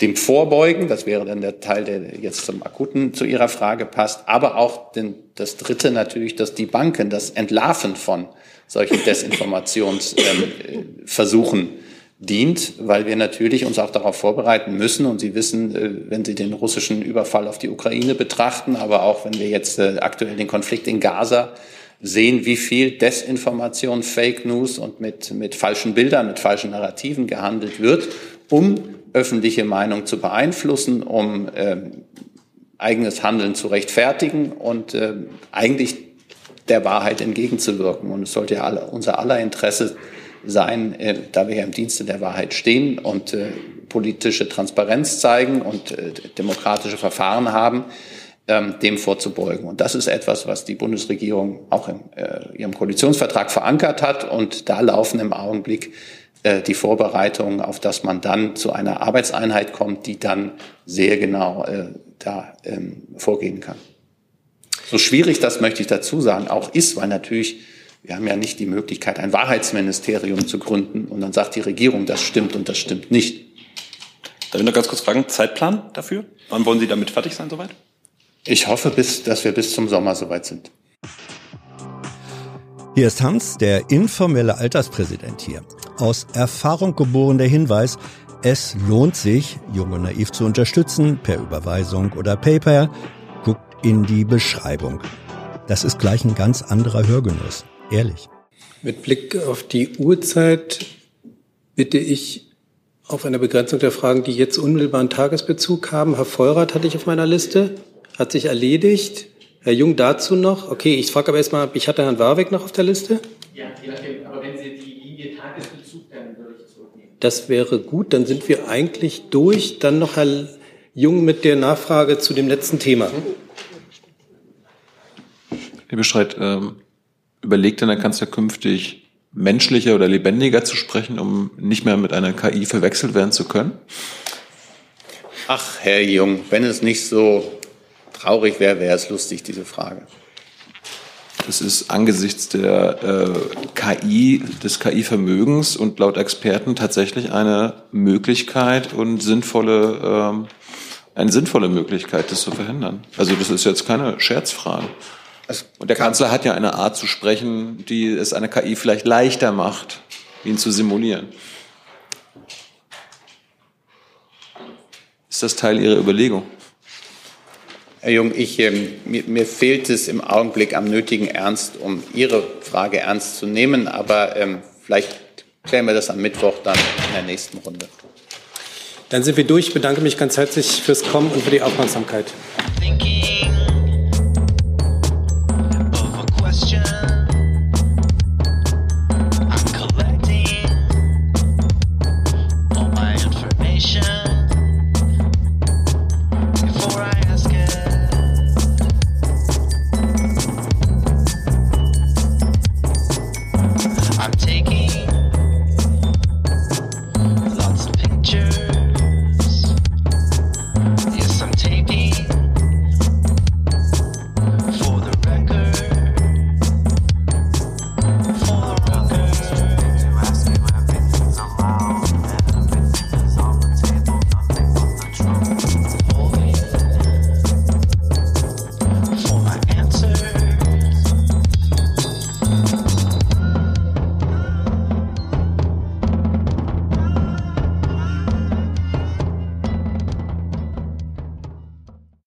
Speaker 3: dem Vorbeugen, das wäre dann der Teil, der jetzt zum Akuten zu Ihrer Frage passt, aber auch den, das Dritte natürlich, dass die Banken das Entlarven von solchen Desinformationsversuchen ähm, dient, weil wir natürlich uns auch darauf vorbereiten müssen. Und Sie wissen, äh, wenn Sie den russischen Überfall auf die Ukraine betrachten, aber auch wenn wir jetzt äh, aktuell den Konflikt in Gaza sehen, wie viel Desinformation, Fake News und mit, mit falschen Bildern, mit falschen Narrativen gehandelt wird, um öffentliche Meinung zu beeinflussen, um äh, eigenes Handeln zu rechtfertigen und äh, eigentlich der Wahrheit entgegenzuwirken. Und es sollte ja alle, unser aller Interesse sein, äh, da wir ja im Dienste der Wahrheit stehen und äh, politische Transparenz zeigen und äh, demokratische Verfahren haben, ähm, dem vorzubeugen. Und das ist etwas, was die Bundesregierung auch in äh, ihrem Koalitionsvertrag verankert hat. Und da laufen im Augenblick die Vorbereitungen, auf dass man dann zu einer Arbeitseinheit kommt, die dann sehr genau äh, da ähm, vorgehen kann. So schwierig das möchte ich dazu sagen, auch ist, weil natürlich wir haben ja nicht die Möglichkeit, ein Wahrheitsministerium zu gründen und dann sagt die Regierung, das stimmt und das stimmt nicht.
Speaker 17: Darf ich noch ganz kurz fragen, Zeitplan dafür? Wann wollen Sie damit fertig sein soweit?
Speaker 3: Ich hoffe, bis, dass wir bis zum Sommer soweit sind.
Speaker 29: Hier ist Hans, der informelle Alterspräsident hier aus Erfahrung geboren der Hinweis, es lohnt sich, Jung und Naiv zu unterstützen, per Überweisung oder PayPal. Guckt in die Beschreibung. Das ist gleich ein ganz anderer Hörgenuss. Ehrlich.
Speaker 1: Mit Blick auf die Uhrzeit bitte ich auf eine Begrenzung der Fragen, die jetzt unmittelbaren Tagesbezug haben. Herr Vollrath hatte ich auf meiner Liste. Hat sich erledigt. Herr Jung dazu noch. Okay, ich frage aber erstmal, ich hatte Herrn Warwick noch auf der Liste. Ja, je nachdem. Aber wenn Sie die Linie Tagesbezug, dann würde ich zurücknehmen. Das wäre gut. Dann sind wir eigentlich durch. Dann noch Herr Jung mit der Nachfrage zu dem letzten Thema.
Speaker 8: Herr Bestreit, ähm, überlegt denn der Kanzler künftig menschlicher oder lebendiger zu sprechen, um nicht mehr mit einer KI verwechselt werden zu können?
Speaker 3: Ach, Herr Jung, wenn es nicht so traurig wäre, wäre es lustig, diese Frage.
Speaker 8: Das ist angesichts der äh, KI, des KI-Vermögens und laut Experten tatsächlich eine Möglichkeit und sinnvolle ähm, eine sinnvolle Möglichkeit, das zu verhindern. Also das ist jetzt keine Scherzfrage. Und der Kanzler hat ja eine Art zu sprechen, die es einer KI vielleicht leichter macht, ihn zu simulieren. Ist das Teil Ihrer Überlegung?
Speaker 3: Herr Jung, ich, ähm, mir, mir, fehlt es im Augenblick am nötigen Ernst, um Ihre Frage ernst zu nehmen. Aber ähm, vielleicht klären wir das am Mittwoch dann in der nächsten Runde.
Speaker 1: Dann sind wir durch. Ich bedanke mich ganz herzlich fürs Kommen und für die Aufmerksamkeit.